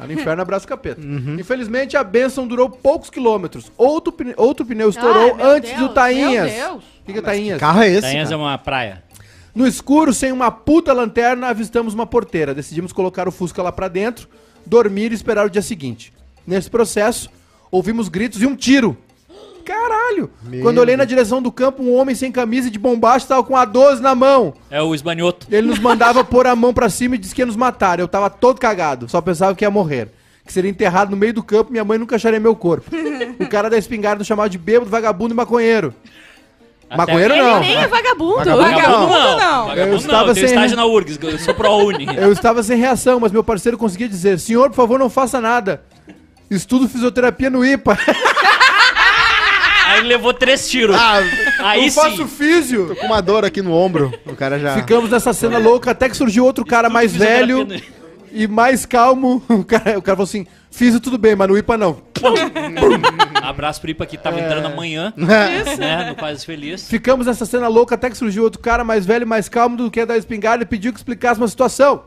Lá no inferno abraço capeta. Infelizmente a bênção durou poucos quilômetros. Outro, outro pneu estourou
Ai,
antes
Deus,
do Tainhas.
meu Deus.
O que, que é Tainhas?
Carro é esse?
Tainhas é
cara?
uma praia.
No escuro, sem uma puta lanterna, avistamos uma porteira. Decidimos colocar o Fusca lá pra dentro, dormir e esperar o dia seguinte. Nesse processo, ouvimos gritos e um tiro. Caralho!
Meu
Quando olhei na direção do campo, um homem sem camisa e de bombacha estava com a 12 na mão.
É o esbanhoto.
Ele nos mandava pôr a mão pra cima e disse que ia nos matar. Eu tava todo cagado, só pensava que ia morrer. Que seria enterrado no meio do campo minha mãe nunca acharia meu corpo. o cara da espingarda chamava de bêbado, vagabundo e maconheiro. Maconheiro
Ele
não.
nem é vagabundo.
Vagabundo
Vagabundo não.
não.
Vagabundo
Eu estava
não. Eu
sem-
estágio na URGS, eu sou ProUni.
Eu estava sem reação, mas meu parceiro conseguia dizer: Senhor, por favor, não faça nada. Estudo fisioterapia no IPA.
Aí ele levou três tiros.
Ah,
Aí sim.
faço físio.
tô com uma dor aqui no ombro. O cara já.
Ficamos nessa cena louca até que surgiu outro cara mais velho e mais calmo. O cara, o cara falou assim: Físio tudo bem, mas no IPA não.
Abraço pro Ipa que tava entrando amanhã.
Isso.
Né? No Quase Feliz.
Ficamos nessa cena louca até que surgiu outro cara mais velho e mais calmo do que a da espingarda e pediu que explicasse uma situação.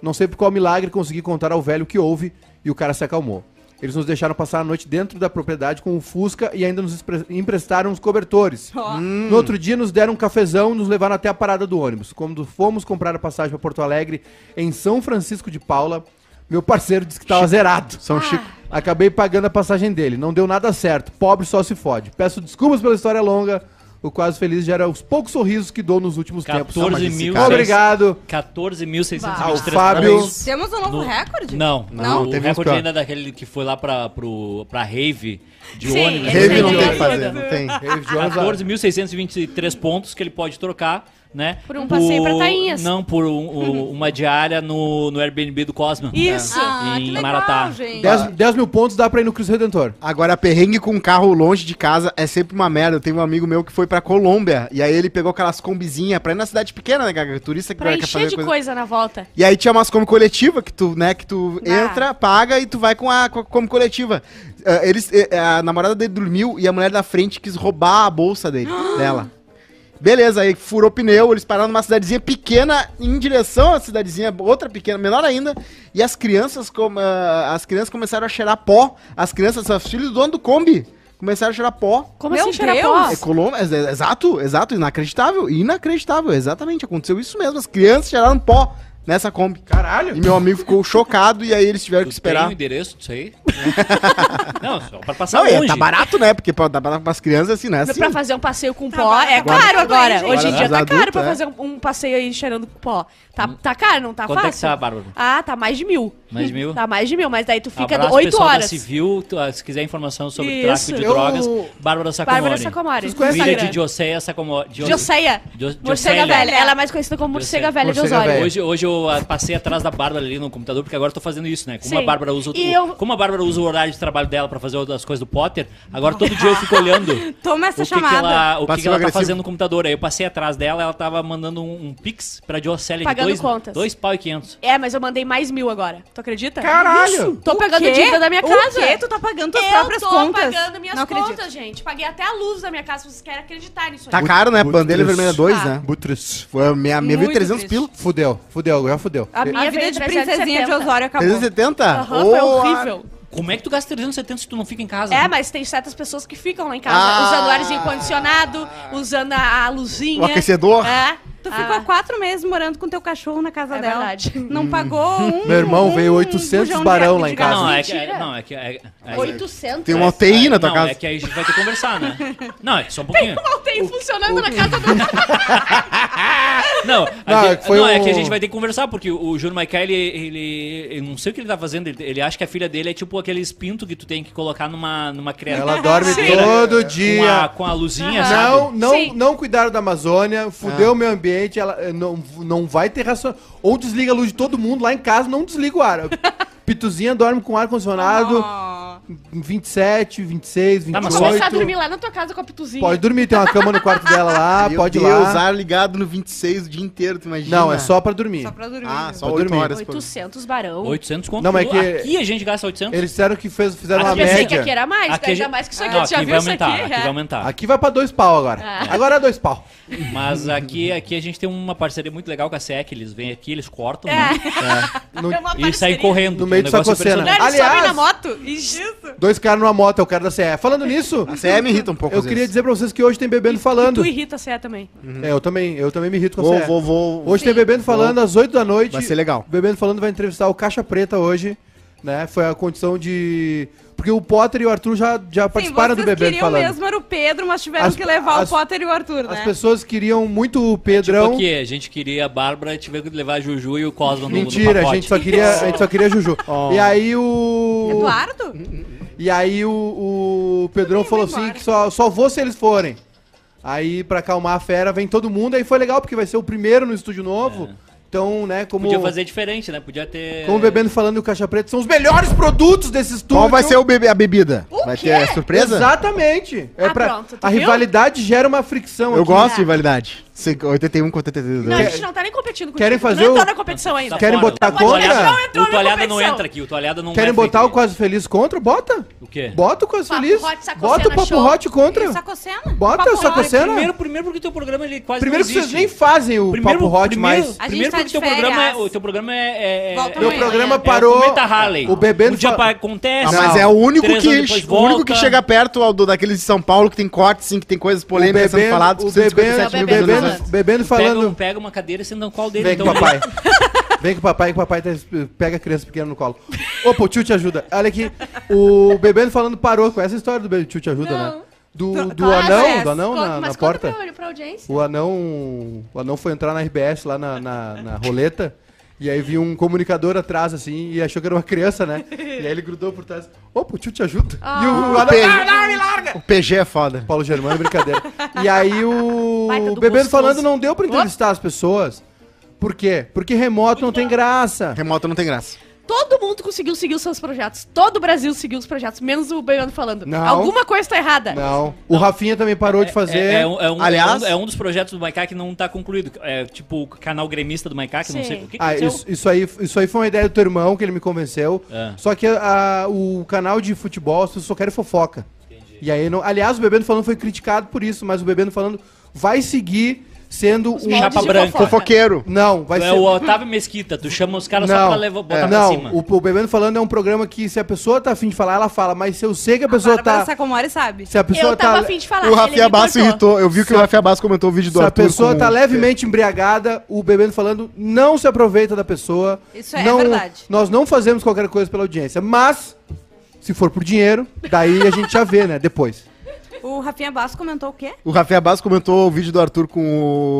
Não sei por qual milagre consegui contar ao velho o que houve e o cara se acalmou. Eles nos deixaram passar a noite dentro da propriedade com o Fusca e ainda nos emprestaram os cobertores.
Ó.
No outro dia nos deram um cafezão e nos levaram até a parada do ônibus. Quando fomos comprar a passagem para Porto Alegre, em São Francisco de Paula, meu parceiro disse que estava zerado.
São Chico.
Acabei pagando a passagem dele. Não deu nada certo. Pobre só se fode. Peço desculpas pela história longa. O Quase Feliz gera os poucos sorrisos que dou nos últimos tempos.
14
esse
mil.
cara-
Obrigado.
14.623
Ao Fábio.
parabéns.
Temos um novo
No-
recorde?
Não,
Não,
o
teve
recorde ainda é daquele que foi lá pra, pro, pra rave de
Sim,
ônibus.
Rave não
é
tem o que fazer, não tem.
Rave de ônibus, ó.
14.623 pontos que ele pode trocar, né?
Por um passeio pra Tainhas.
Não, por um- o- uma diária no, no Airbnb do Cosma.
Isso.
Ah,
Em
que legal,
Maratá.
gente.
10, 10 mil pontos dá pra ir no Cristo Redentor.
Agora, perrengue com um carro longe de casa é sempre uma merda. Eu tenho um amigo meu que foi pra Colômbia. E aí ele pegou aquelas combizinhas pra ir na cidade pequena, né, cara? Turista que
Pra
quer
encher
fazer
de
coisa.
coisa na volta.
E aí tinha umas come coletiva que tu, né, que tu
Ah.
entra, paga e tu vai com a, com a come coletiva. Ah, eles, eh, a namorada dele dormiu e a mulher da frente quis roubar a bolsa dele, dela. Beleza, aí furou pneu, eles pararam numa cidadezinha pequena em direção à cidadezinha, outra pequena, menor ainda, e as crianças, com- ah, as crianças começaram a cheirar pó. As crianças, os filhos do dono do Kombi, começaram a cheirar pó.
Como
Meu
assim cheira
Deus!
pó?
É Colômbia, é- é- exato, exato, inacreditável, inacreditável, exatamente, aconteceu isso mesmo, as crianças cheiraram pó nessa Kombi.
Caralho.
E meu amigo ficou chocado e aí eles tiveram
Tu
que
tem
esperar.
o endereço disso aí? não, só pra passar
Não, é,
longe.
tá barato, né? Porque pra, pra, pras crianças, assim, né? Assim,
Pra fazer um passeio com
Tá
pó
barato,
é
tá
caro agora.
gente?
Hoje em dia tá caro pra
é.
fazer um, um passeio aí cheirando pó. Tá, tá caro, não tá
Quanto é que
fácil?
tá, Bárbara?
Ah, tá mais de mil.
Mais de mil?
Tá mais de mil, mas daí tu fica
Abraço,
oito
pessoal
horas.
da Civil, tu, ah, se quiser informação sobre
Isso.
tráfico de
Eu-
drogas, Bárbara Sacomori.
Bárbara Sacomori.
Filha de Joseia Sacomori. Jo-
Morcega velha. Ela é mais conhecida como morcega velha de Osório.
Hoje, hoje eu passei atrás da Bárbara ali no computador, porque agora eu tô fazendo isso, né? Como
Sim.
a Bárbara usa o,
E eu-
como a Bárbara usa o horário de trabalho dela pra fazer as coisas do Potter, agora todo dia eu fico olhando
Toma
o
essa
que, que
chamada.
ela, o que que ela tá fazendo no computador. Aí eu passei atrás dela, ela tava mandando um, um pix pra Diocélia de
Pagando
dois,
contas.
dois pau e quinhentos.
É, mas eu mandei mais mil agora. Tu acredita?
Caralho.
Tô
O
pegando
quê?
dívida da minha casa.
O quê? Tu tá pagando tuas
eu
próprias
tô
contas?
pagando minhas
Não acredito.
contas, gente. Paguei até a luz da minha casa, se vocês querem acreditar nisso.
Tá
aí.
caro, né? Bandeira. Vermelha 2,
Tá.
né?
Butres.
Foi a minha, minha
Muito
1.300
triste.
pila.
Fudeu, fudeu, já fudeu.
A minha
A vida de princesinha de
370.
Osório acabou.
370?
Aham, foi horrível.
Como é que tu gasta 370 se tu não fica em casa?
É, mas tem certas pessoas que ficam lá em casa,
Ah.
usando o arzinho condicionado, usando a, a luzinha.
O aquecedor?
É.
Tu
Ah.
ficou quatro meses morando com teu cachorro na casa
É
dela.
verdade.
Não pagou um.
Meu irmão
um
veio 800
bujão de-
barão lá em casa.
Não, é que, é, não, é que é, é,
800?
Tem uma UTI na tua
não,
casa.
é que aí a gente vai ter que conversar, né? Não, é só um pouquinho.
Não tem funcionando na casa do...
Não, a
Não,
gente-
é
não, é
um-
que a gente vai ter que conversar, porque o, o Júnior Maiká, ele, ele. Eu não sei o que ele tá fazendo. Ele, ele acha que a filha dele é tipo aqueles pinto que tu tem que colocar numa, numa criatura.
Ela dorme
Sim.
todo
Com a,
dia.
com a luzinha,
Aham.
sabe?
Não, não,
Sim.
não cuidaram da Amazônia, fudeu o meio ambiente, ela eh, não, não vai ter ração. Ou desliga a luz de todo mundo lá em casa, não desliga o ar. Pituzinha dorme com ar condicionado,
Oh.
Em 27, 26, 28.
Tá, mas
começar a dormir lá na tua casa com a pituzinha.
Pode dormir, tem uma cama no quarto dela lá,
Meu
pode ir
Deus,
lá.
ar ligado no 26 o dia inteiro, tu imagina?
Não, é só pra dormir.
Só pra dormir.
Ah, só
Pra
8
dormir.
horas por
800 barão.
800 conto.
Não, mas é que-
Aqui a gente gasta 800.
Eles disseram que fez, fizeram
Eu
uma
pensei que
média.
aqui era mais,
Aqui
ainda
gente-
mais que isso aqui.
Não,
já
aqui
viu
vai
isso
aumentar,
aqui?
aqui
É.
vai aumentar.
Aqui vai pra dois pau agora.
Ah.
Agora é dois pau.
Mas aqui, aqui a gente tem uma parceria muito legal com a SEC. Eles vêm aqui, eles cortam,
É.
né?
No-
É uma
E saem correndo.
No meio
impressionante.
eles sobem
Aliás-
na moto. Isso.
Dois caras numa moto, é o cara da CE. Falando nisso,
A CE me irrita um pouco.
eu
às
queria
vezes.
dizer pra vocês que hoje tem Bebendo
Tu
Falando.
irrita a CE também.
É, eu também, eu também me irrito com a
Vou,
CE.
vou, vou.
Hoje tem Bebendo Falando às 8 da noite.
Vai ser legal.
Bebendo Falando vai entrevistar o Caixa Preta hoje, né? Foi a condição de... Porque o Potter e o Arthur já, já
Sim,
participaram do
vocês
Bebendo
queriam
Falando.
mesmo era o Pedro, mas tiveram
As-
que levar
as-
o Potter e o Arthur,
As
né?
pessoas queriam muito o
Tipo
Pedrão.
aqui, a gente queria a Bárbara e tivemos que levar a Juju e o Cosmo no, no
Mentira, a
pacote.
gente só queria, a gente só queria Juju.
Oh.
E aí o
Eduardo?
E aí o, o Pedrão falou assim que só, só vou se eles forem. Aí pra acalmar a fera vem todo mundo, aí foi legal porque vai ser o primeiro no estúdio novo. Então, né, como
Podia fazer diferente, né? Podia ter...
como o Bebendo falando e o Caixa Preta são os melhores produtos desse estúdio.
Qual vai ser o bebe- a bebida? vai
quê?
ter surpresa?
Exatamente. É
Ah,
pra,
pronto, tu
a
viu?
rivalidade gera uma fricção
Eu
aqui.
gosto de rivalidade. Cin- 81 contra 82.
Não, a gente não tá nem competindo com
Querem fazer
não
o-
entrou na competição ainda.
Tá
Querem
fora.
botar
O
contra?
Toalhada-
Não entrou
O Toalhada não entra aqui, o Toalhada não
Querem
vai
botar o. Quase Feliz contra? Bota.
O quê?
Bota o Quase
Papo
Feliz.
Hot,
Bota o Papo
Show.
Hot contra.
Sacocena?
Bota
Papo
o Sacocena.
Primeiro, primeiro porque o teu programa ele quase
Primeiro
não
que vocês nem fazem o
Primeiro,
Papo Hot
primeiro,
mais.
Primeiro
tá
porque o teu programa é, o teu programa é, é, é-
Volta
é-
Meu
amanhã.
programa
é
parou.
o Cometa Harley.
O
um dia acontece.
Ah, mas é o único que o único que chega perto daqueles de São Paulo que tem cortes, sim, que tem coisas polêmicas sendo faladas
o
com 157
bebendo,
visualizações.
bebendo
Pega,
falando.
pega uma cadeira e senta no colo dele.
Vem
então
com o papai. Vem com o papai, que o papai tá- pega a criança pequena no colo. Opa, o tio te ajuda. Olha aqui, o Bebendo falando parou com essa história do be- tio te ajuda, né? Do,
Tu-
do
tu
anão, do anão
Conta-
na, na porta.
pra, pra audiência.
O anão, o anão foi entrar na RBS lá na, na, na roleta. E aí viu um comunicador atrás, assim, e achou que era uma criança, né? E aí ele grudou por trás. Opa, o tio te ajuda.
Ah.
E o, o
Pe-
ah, não, me larga!
O PG é foda.
Paulo Germano, brincadeira. E aí o
Baita do
Bebendo
gostoso.
Falando não deu pra entrevistar as pessoas. Por quê? Porque remoto não tem graça.
Remoto não tem graça.
Todo mundo conseguiu seguir os seus projetos. Todo o Brasil seguiu os projetos, menos o Beiano falando.
Não.
Alguma coisa tá errada.
Não. O Rafinha também parou de fazer.
É, é um, é um-
Aliás-
é um, é um dos projetos do Maiká que não tá concluído. É tipo o canal gremista do Maiká, que não sei o que
Ah, isso, isso aí, isso aí foi uma ideia do teu irmão que ele me convenceu.
É.
Só que a- o canal de futebol, as pessoas só querem fofoca. E aí, não, aliás, o Bebendo Falando foi criticado por isso, mas o Bebendo Falando vai seguir sendo um.
moldes
Chapa branca.
Fofoqueiro.
Não, vai
Tu
ser.
é o Otávio Mesquita, tu chama os caras só pra levar, botar
é,
pra
não
cima.
o, o Bebendo Falando é um programa que se a pessoa tá afim de falar, ela fala. Mas se eu sei que a pessoa
Bárbara
tá.
Sacomori sabe.
Se a pessoa
Eu tava
tá.
afim de falar.
O Rafinha Basso irritou. Eu vi que o Rafinha Basso comentou o vídeo do
Se a
Arthur
pessoa
com-
tá levemente embriagada, o Bebendo Falando não se aproveita da pessoa.
Isso é
não,
verdade.
Nós não fazemos qualquer coisa pela audiência, mas se for por dinheiro, daí a gente já vê, né? Depois.
O Rafinha Basso comentou o quê?
O Rafinha Basso comentou o vídeo do Arthur com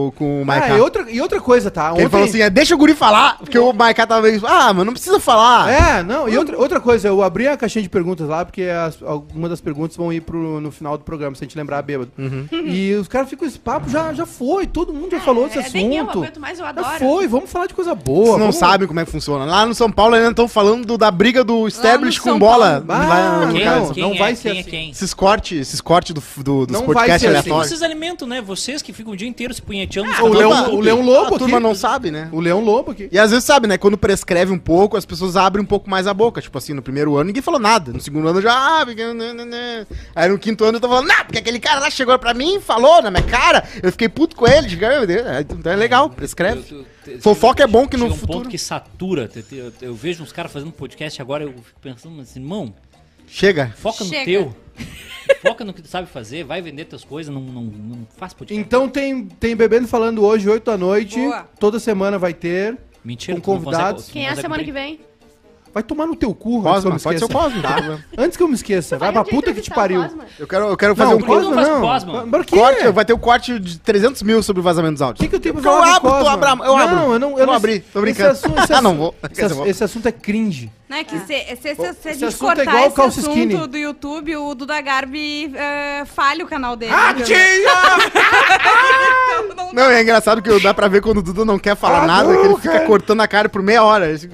o, com o Maiká.
Ah, e outra, e outra coisa, tá?
Que Ele falou assim, é, deixa o guri falar, porque o Maiká tava meio, ah, mas não precisa falar.
É, não, e outra, outra coisa, eu abri a caixinha de perguntas lá, porque as, algumas das perguntas vão ir pro, no final do programa, se a gente lembrar bêbado.
Uhum.
E os caras ficam, esse papo já, já foi, todo mundo já falou desse
É, nem eu
assunto.
aguento mais, eu
já
adoro.
foi, vamos falar de coisa boa.
Vocês não
vamos-
sabem como é que funciona. Lá no São Paulo ainda estão falando do- da briga do Establish
no
com
São
bola.
Paulo.
Ah,
caso.
quem
não
é,
vai ser assim.
é quem?
Esses cortes, esses cortes do, do, dos
Não vai
podcasts
ser assim.
aleatórios.
Vocês alimentam, né? Vocês que ficam o dia inteiro se punheteando.
o Leão- o Leão Lobo
A turma
aqui.
não sabe, né?
O Leão Lobo aqui.
E às vezes, sabe, né? Quando prescreve um pouco, as pessoas abrem um pouco mais a boca. Tipo assim, no primeiro ano ninguém falou nada. No segundo ano já. Ah. Aí no quinto ano eu tô falando, não, porque aquele cara lá chegou pra mim e falou na minha cara. Eu fiquei puto com ele. digo, "Ah, meu Deus, é, Então é legal, prescreve. Fofoca é bom que no
um
futuro-
ponto que satura. Eu, eu- eu vejo uns caras fazendo podcast agora, eu fico pensando assim, irmão,
Chega.
foca no
Chega.
teu. foca no que tu sabe fazer, vai vender tuas coisas, não, não, não faz podcast.
Então tem, tem Bebendo Falando hoje, 8 da noite.
Boa.
Toda semana vai ter.
Mentira,
com
tu não consegue-
convidados.
não
Quem é a
consegue
semana
cumprir.
que vem?
Vai tomar no teu cu, antes que eu
Cosma,
me
pode ser o não tem problema.
Antes que eu me esqueça. Vai pra
um
puta que te
entrevistar o
pariu.
Cosma.
Eu quero, eu quero fazer
Não,
um
tu
corte.
não faz com o Cosma?
Por quê?
corte. Vai ter o corte de 300 mil sobre vazamento dos
O
áudios.
que, que eu tenho pra
Porque eu
falar do
abro, tu
Cosma?
abra- eu abro.
Não, eu não, eu
Eu
não
abri, tô brincando.
Esse assunto, esse
Ah, não
assunto-
vou.
Esse, esse assunto é cringe.
Né, que se, se, se, se, se a gente
assunto é
cortar
igual o
esse
calça
assunto
skinny.
do YouTube, o Duda Garbi eh, falha o canal dele.
Ah,
entendeu? Então, não-
Não, é engraçado que dá pra ver quando o Duda não quer falar
Ah,
nada,
não,
que ele fica
cara.
cortando a cara por meia hora. Assim.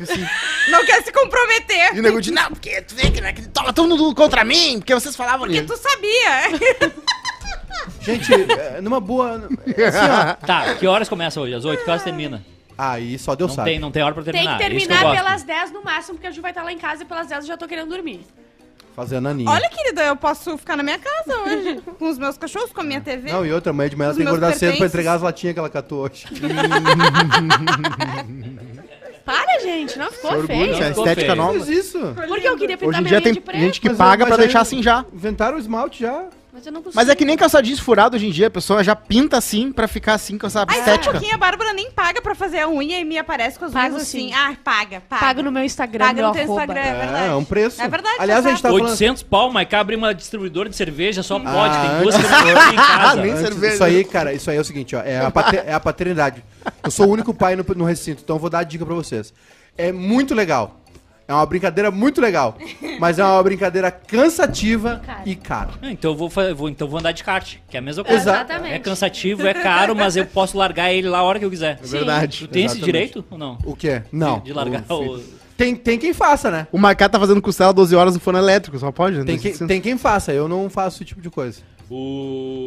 não quer se comprometer.
E o nego diz, não, porque tu vê que, né, que toma todo mundo contra mim, porque vocês falavam
Porque
ali.
tu sabia.
Gente, é, numa boa. Assim, ó.
Tá, que horas começa hoje? Às 8? Que horas termina?
Aí só Deus
Não
sabe.
tem, não tem hora pra
Tem
terminar.
que
é
terminar
gosto.
pelas 10 no máximo, porque a Ju vai estar lá em casa e pelas 10 eu já tô querendo dormir.
Fazendo aninha.
Olha, querida, eu posso ficar na minha casa hoje. Com os meus cachorros, com a minha TV.
Não, e outra, amanhã de manhã ela
Os
tem que
meus
acordar cedo pra
pertences.
entregar as latinhas que ela catou hoje.
Para, gente, não ficou
orgulho,
feio.
isso é
Ficou
estética
feio.
nova.
Isso.
Porque eu queria pintar
Hoje em
minha
dia
unha
tem
de preto.
gente que
Mas,
paga
mas
pra
já
deixar assim já.
Inventaram o esmalte já.
Mas eu não consigo.
Mas é que nem calçadinho esfurado hoje em dia, a pessoa já pinta assim pra ficar assim com essa
Aí um
estética.
pouquinho a Bárbara nem paga pra fazer a unha e me aparece com as
Pago
unhas
sim.
assim. Ah, paga, paga.
Pago no meu Instagram,
Paga
meu
no teu
arroba.
Instagram, é verdade.
É, é um preço.
É verdade,
Aliás, a gente tá falando...
800 pau, mas cá abrir uma distribuidora de cerveja só pode.
Ah,
tem duas
antes-
cervejas em casa.
Nem cerveja.
Isso aí, cara, isso aí é o seguinte, ó. É a, pater- é a paternidade. Eu sou o único pai no, no recinto, então eu vou dar a dica pra vocês. É muito legal. É uma brincadeira muito legal. Mas é uma brincadeira cansativa e cara.
Ah, Então eu vou, fa- vou- então eu vou andar de kart, que é a mesma coisa.
Exatamente.
É cansativo, é caro, mas eu posso largar ele lá a hora que eu quiser.
É verdade.
Tu tem esse
Exatamente.
direito ou não?
O quê? Não.
De, de largar
O-. Tem, tem quem faça, né?
O Maiká tá fazendo costela 12 horas no forno elétrico, só pode? né?
Tem, quem, tem quem faça. Eu não faço esse tipo de coisa.
o...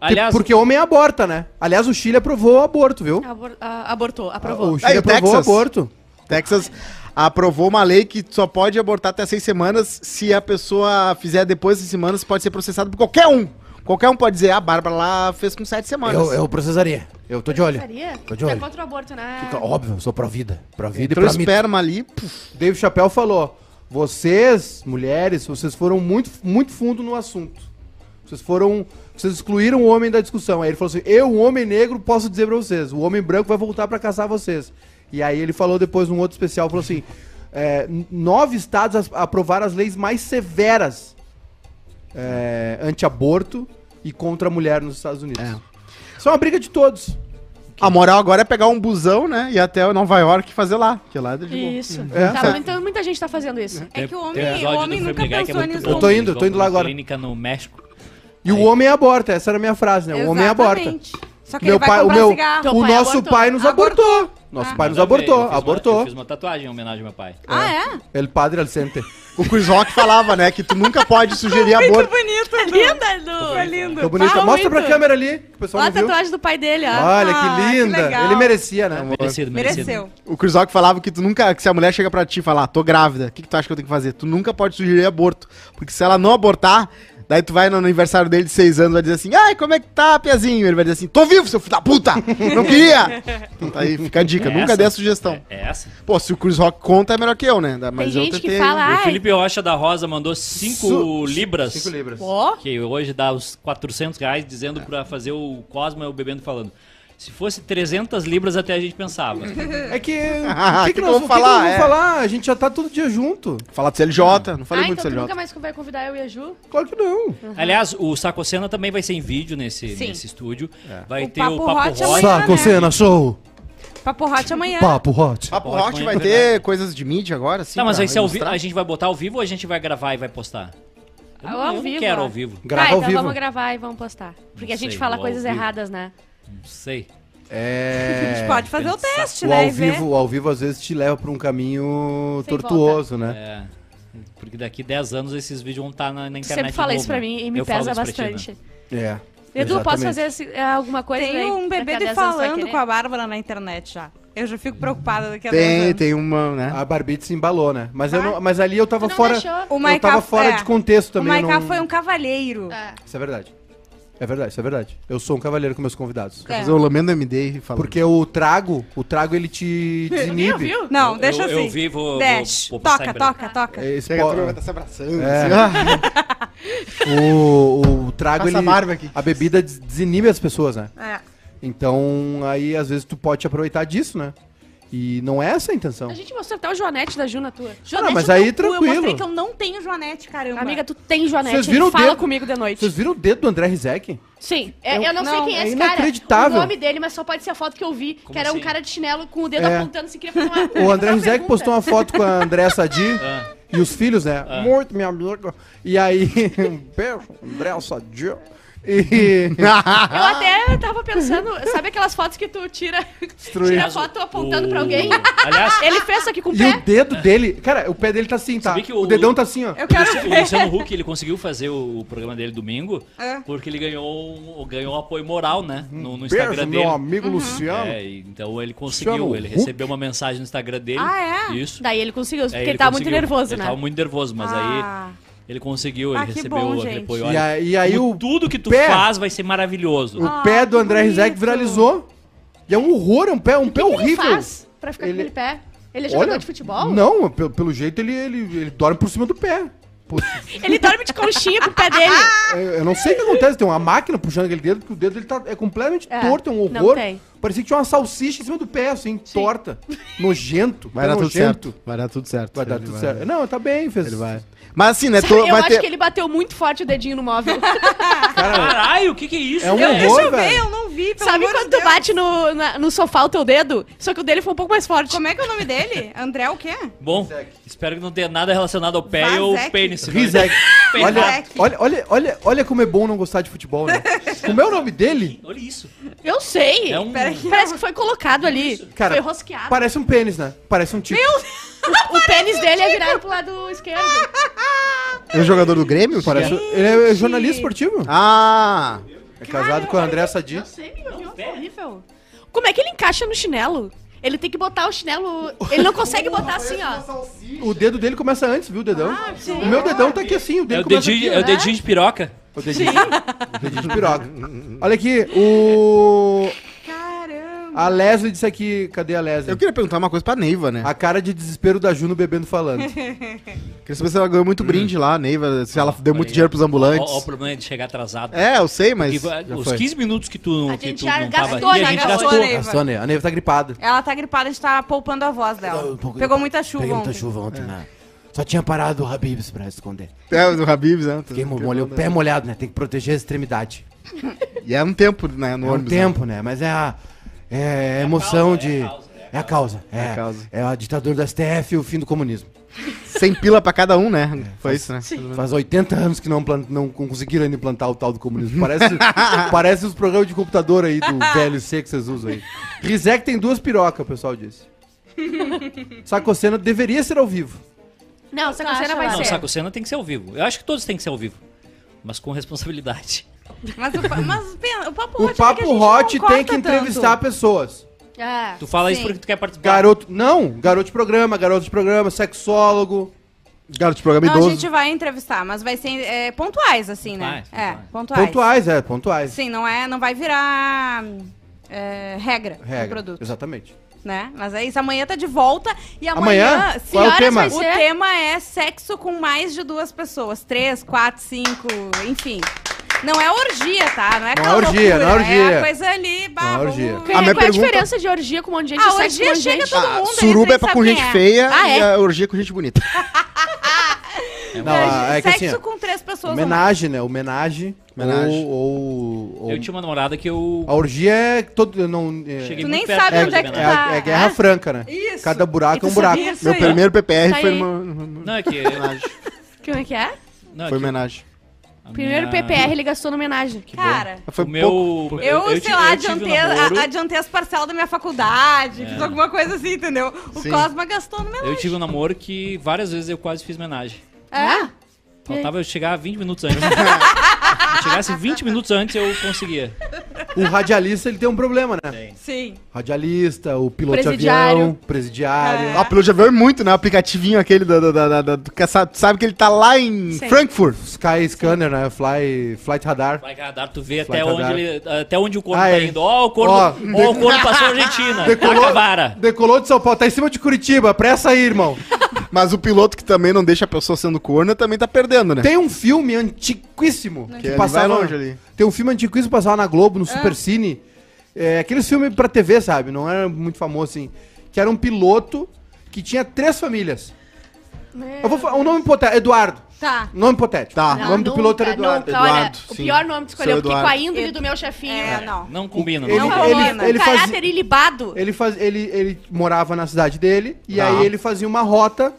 Aliás,
Aliás,
Porque homem aborta, né? Aliás, o Chile aprovou o aborto, viu?
Abor- ah, abortou, aprovou.
O Chile
Aí, o
aprovou o
Texas.
aborto.
Texas aprovou uma lei que só pode abortar até seis semanas. Se a pessoa fizer depois de seis semanas, pode ser processado por qualquer um. Qualquer um pode dizer, "Ah, a Bárbara lá fez com sete semanas.
Eu, eu processaria. Eu tô de olho.
Faria?
Tô de
Tu é
olho.
contra o aborto, né?
Óbvio, eu sou pró-vida. Pró-vida e
Entrou
pró-mito.
esperma ali, puf,
Dave Chappelle falou: vocês, mulheres, vocês foram muito, muito fundo no assunto. Vocês foram. Vocês excluíram o homem da discussão. Aí ele falou assim: eu, um homem negro, posso dizer pra vocês: o homem branco vai voltar pra caçar vocês. E aí ele falou depois num outro especial: falou assim. é, nove estados aprovaram as leis mais severas é, anti-aborto e contra a mulher nos Estados Unidos.
É.
Isso é uma briga de todos.
A moral agora é pegar um busão, né? E ir até Nova York e fazer lá. Que lá é de boa.
Isso.
É,
Tá,
certo.
muita, gente tá fazendo isso.
É que o homem,
um
o homem
do
nunca
é
pensou
muito
nisso.
Eu tô indo, tô indo lá agora.
clínica no México.
E o
Aí.
homem aborta, essa era a minha frase, né? O homem aborta.
Exatamente. Só que
Meu
ele vai
pai, o meu,
cigarro.
O
pai
nosso
abortou?
pai nos
Abortou.
abortou. Nosso
Ah.
pai nos
Nada a ver,
abortou,
eu fiz uma-
abortou.
eu fiz uma tatuagem em homenagem ao meu pai.
Ah, é?
Ele padre Alcente.
O Chris Rock falava, né? Que tu nunca pode sugerir
Muito
aborto.
bonito,
É
Edu.
linda, Edu.
Ficou lindo.
Ficou bonito.
Ah,
Mostra pra
muito.
câmera ali, que o pessoal
Olha a
não viu.
tatuagem do pai dele, ó.
Olha
Ah,
que
que
linda.
legal.
Ele merecia, né?
Merecido, merecido.
Mereceu.
O Chris Rock falava que tu nunca, que se a mulher chega pra ti e falar, tô grávida, o que, que tu acha que eu tenho que fazer? Tu nunca pode sugerir aborto. Porque se ela não abortar, daí tu vai no aniversário dele de seis anos vai dizer assim, ai, como é que tá, Piazinho? Ele vai dizer assim, tô vivo, seu filho da puta! Não queria! Então tá aí, fica a dica,
É
nunca dê a sugestão.
É essa.
Pô, se o Chris Rock conta, é melhor que eu, né?
Tem
Mas eu
gente que
tentei-
fala,
O
ai,
Felipe Rocha da Rosa mandou 5
Su-
libras.
5 libras.
pô,
Que hoje dá os 400 reais, dizendo pra fazer o Cosmo e o Bebendo falando. Se fosse 300 libras, até a gente pensava.
É que.
Ah,
O que,
que
que,
que
nós vamos falar? Vamos
é.
falar? A gente já tá todo dia junto.
Falar do CLJ, não falei
ah,
muito
então
do
tu nunca
CLJ.
mais vai convidar eu e a Ju?
Claro que não.
Aliás, o Sacocena também vai ser em vídeo nesse,
Sim.
nesse estúdio. Vai
O
ter
Papo
o Papo
Hot
Hot.
amanhã,
Saco,
né?
cena, show.
Papo hot amanhã.
Papo hot.
Papo
Pode,
Hot
mas
vai
é
ter
verdade.
coisas de mídia agora, sim.
Tá, mas vai ser ao vi-
ilustrar?
a gente vai botar ao vivo ou a gente vai gravar e vai postar? Eu
Ao
não, eu não
vivo,
quero
ó.
ao vivo.
Grava
tá,
ao
então
vivo.
vamos gravar e vamos postar. Porque
Não
a gente
sei,
fala
ao
coisas
vivo.
erradas, né?
Não sei.
A
É.
gente pode fazer o teste,
O
né?
ao vivo, o ao vivo às vezes te leva pra um caminho
Sem
tortuoso, né?
É. Porque daqui 10 anos esses vídeos vão estar na, na
Tu
internet.
sempre fala isso
novo,
pra
né?
mim e me
Eu
pesa
ti, né?
bastante.
É.
Edu, posso
exatamente.
fazer esse- é, alguma coisa?
Tem
aí?
um bebê
a
de
10 anos vai
falando com a Bárbara na internet já. Eu já fico preocupada daqui a 10
Tem,
anos.
tem uma, né?
A Barbite se embalou, né? Mas, eu
Ah.
não, mas ali eu tava fora.
deixou?
O
Eu tava fora
é.
de contexto
O
também. eu
Maiká
não-
foi um cavalheiro.
É.
Isso é verdade. É verdade, isso é verdade. Eu sou um cavaleiro com meus convidados.
É.
Fazer o Lamento MD e falar.
Porque o trago, o trago ele te
Ninguém
desinibe.
ouviu?
Não,
Eu-
deixa
eu-
assim.
eu vi, vou-
Dash.
vou- vou passar
toca, toca, toca.
Esse
Chega a
po-
turma vai tá se abraçando.
É.
assim, ah.
o, o trago
Passa
ele
a aqui.
a bebida des- desinibe as pessoas, né?
É.
Então, aí às vezes tu pode te aproveitar disso, né? E não é essa a intenção.
A gente mostrou até o Joanete da Ju na tua. Joanete,
mas
no
aí
cu, Eu
tranquilo.
mostrei que eu não tenho Joanete, caramba.
Amiga, tu tem Joanete.
Vocês viram o
Fala
dedo?
comigo de noite.
Vocês viram o dedo do André Rizek?
Sim. É,
um-
eu não, sei
não,
quem é
é
esse cara.
inacreditável.
O nome dele, mas só pode ser a foto que eu vi. que era um
assim?
cara de chinelo com o dedo
É.
apontando se queria fazer uma.
O André Rizek postou uma foto com a André Sadi
Ah.
e os filhos, né?
Ah.
Muito, minha amiga. E aí, um beijo, André Sadi. E.
Eu até tava pensando, sabe aquelas fotos que tu tira, tira a foto apontando pra alguém?
Aliás,
Ele fez isso aqui com o
E
pé.
o dedo dele, cara, o pé dele tá assim, tá? O
o-
dedão tá assim, ó.
Eu quero
o
ver.
Luciano Huck ele conseguiu fazer o, o programa dele domingo
É.
porque ele ganhou, ganhou um apoio moral, né? No, no
Beijo,
Instagram
meu
dele.
amigo Luciano.
É, e- então ele conseguiu,
Luciano
ele
Huck.
recebeu uma mensagem no Instagram dele.
Ah, é?
Isso.
Daí ele conseguiu, porque
Aí
ele tava muito
conseguiu.
nervoso,
ele
né?
Tava muito nervoso, mas
Ah.
aí ele conseguiu,
Ah,
ele
que
recebeu
bom,
o
gente.
apoio.
E aí, e aí o,
tudo que tu
pé-
faz vai ser maravilhoso.
o
Ah,
pé do
que
André Rizek viralizou. E é um horror, é um pé, um pé
O que que ele
horrível.
faz pra ficar
Ele-
com aquele pé? Ele é jogador
Olha,
de futebol?
Não, pelo, pelo jeito ele, ele, ele dorme por cima do pé.
Ele dorme de conchinha com o pé dele.
eu, eu não sei o que acontece, tem uma máquina puxando aquele dedo, porque o dedo dele tá, é completamente
É,
torto, é um
não
horror.
tem.
Parecia que tinha uma salsicha em cima do pé, assim, torta, nojento.
Vai dar tudo
nojento.
certo. Vai dar tudo certo.
Vai dar
Ele
tudo certo. Não, tá bem, fez.
Ele vai. Mas assim, né? Tô-
eu
vai
acho
ter...
que ele bateu muito forte o dedinho no móvel.
Cara,
Caralho, o que que é isso?
é um
velho?
Deixa
horror,
eu ver, eu não vi, pelo
Sabe
amor
quando
de
tu
Deus.
bate no, na- no sofá o teu dedo? Só que o dele foi um pouco mais forte.
Como é que é o nome dele? André o quê?
Bom, espero que não tenha nada relacionado ao pé
Vazek.
pênis.
Rizek. Olha, olha, olha, olha, olha como é bom não gostar de futebol, né? Como é o nome dele?
Olha isso.
Eu sei.
É um...
Peraí.
Parece que foi colocado ali.
Cara,
foi rosqueado.
Parece um pênis, né? Parece um tipo.
O, o pênis dele é virado pro lado esquerdo.
É um jogador do Grêmio?
Parece... Ele é jornalista esportivo.
Ah!
É casado com a André Sadi.
Eu sei, meu Deus, é horrível. Como é que ele encaixa no chinelo? Ele tem que botar o chinelo. Ele não consegue botar assim, ó.
O dedo dele começa antes, viu, o dedão?
Ah, sim.
o meu dedão tá aqui assim, o
É
dele
o
começa
dedinho,
aqui,
é o dedinho de piroca.
O dedinho. o dedinho de piroca. Olha aqui, o...
Caramba.
A Leslie disse aqui, cadê a Leslie?
Eu queria perguntar uma coisa pra Neiva, né?
A cara de desespero da Juno bebendo falando.
Queria saber se ela ganhou muito brinde lá, a Neiva, se ela deu muito dinheiro pros ambulantes.
Olha o problema de chegar atrasado.
É, eu sei, mas.
Porque, os
foi.
15 minutos que tu,
A
que
gente
tu
já
não tava
gastou,
aqui, a
já
gente
gastou,
gastou.
né?
a Sônia, a Neiva tá gripada.
Ela tá gripada, a gente tá poupando a voz dela. Pegou muita chuva
Peguei muita
ontem.
chuva ontem, né? Só tinha parado o Habibs pra esconder.
É, do Habibs, né?
Fiquei mo- molhei o pé molhado, né? Tem que proteger a extremidade.
E é um tempo, né, no
É um
ônibus. né?
tempo, né? Mas é a, é a emoção de... É a causa. É,
a causa.
é a ditadura do STF e o fim do comunismo.
Sem pila pra cada um, né? Foi isso, né?
Faz 80 anos que não, plant- não conseguiram ainda implantar o tal do comunismo. Parece, parece os programas de computador aí do VLC que vocês usam aí. Rizek tem duas pirocas, o pessoal disse. Sacocena deveria ser ao vivo.
Não, essa cena vai
Não,
ser.
Saco Cena tem que ser ao vivo. Eu acho que todos têm que ser ao vivo. Mas com responsabilidade.
Mas, o, mas o papo
O
hot é que a
Papo
gente
Hot
não
tem que entrevistar
tanto.
pessoas.
É.
Tu fala isso
Sim.
porque tu quer participar.
Garoto. Não, garoto de programa, garoto de programa, sexólogo.
Garoto de programa
Não, a gente vai entrevistar, mas vai ser é, pontuais, assim, né?
Pontuais,
É,
pontuais.
pontuais.
Pontuais, é, pontuais.
Sim, não, é, não vai virar é, regra, do
Regra.
produto,
Exatamente.
Né? Mas é isso, amanhã tá de volta e amanhã...
Amanhã? Qual é o tema?
O
tema é sexo com mais de duas pessoas. Três, quatro, cinco, enfim. Não é orgia, tá? Não é aquela
orgia, não é orgia.
a coisa ali, bah,
Não é
vamos-
orgia.
Qual,
A
é,
minha
qual é a
pergunta-
diferença de orgia com um monte de gente
Ah,
e um
orgia chega
gente?
todo
Ah,
mundo, eles
suruba é pra com gente
é.
feia
Ah,
e
é?
a orgia com gente bonita.
Não, a- é que
sexo
assim,
com três pessoas.
homenagem, né? Homenagem.
Homenagem.
Ou, ou, ou-
Eu tinha uma namorada que eu
A orgia é todo. Não, é,
cheguei
Tu nem
perto
sabe
de
onde é que
é,
homenagem.
tá.
é guerra
É?
franca, né?
Isso.
Cada buraco é um buraco.
Meu
aí?
primeiro PPR
Tá
foi uma.
Não, é que...
homenagem.
Como é que é?
Não, é
Foi homenagem.
Primeiro
minha-
PPR ele gastou na homenagem.
Cara,
Foi
o meu...
pouco.
eu, sei
ti-
lá,
eu tive um
adiantei, adiantei as parcelas da minha faculdade,
É.
fiz alguma coisa assim, entendeu? O
Sim.
Cosma gastou no meu
Eu tive um namoro que várias vezes eu quase fiz homenagem.
É?
Faltava eu chegar 20 minutos antes. Se eu chegasse 20 minutos antes, eu conseguia.
O radialista ele tem um problema, né?
Sim.
Radialista, o piloto de
Presidiário.
avião, presidiário.
É.
Ah, pelo já veio muito, né? O aplicativinho aquele da, da, da, da- da- do que sabe, sabe que ele tá lá em
Sim.
Frankfurt.
Sky Scanner, né? Fly, Flight Radar.
Vai radar, tu vê
Flight
até onde,
radar.
ele, até onde o corno
Ah,
tá
é.
indo. Ó, o corno,
Ó,
ó, o corno passou a Argentina.
Decolou,
vara.
decolou de São Paulo, tá em cima de Curitiba, pressa aí, irmão.
Mas o piloto que também não deixa a pessoa sendo corna também tá perdendo, né?
Tem um filme antiquíssimo
Que
que
ele
passava.
vai longe ali.
Tem um filme antiquíssimo que passava na Globo, no Supercine. É, aqueles filmes pra TV, sabe? Não era muito famoso assim. Que era um piloto que tinha três famílias. Eu vou falar um nome hipotético. Eduardo.
Tá.
Nome hipotético.
Tá.
O nome do piloto era
nunca,
Eduardo.
nunca. Olha,
Eduardo,
o
sim.
pior nome que escolheu,
Seu
porque com a índole do meu chefinho.
É, não.
Não combina,
Ele,
não.
Não
ele,
combina.
ele,
um
fazia-
caráter ilibado.
ele, faz, ele, ele morava na cidade dele e
Tá.
aí ele fazia uma rota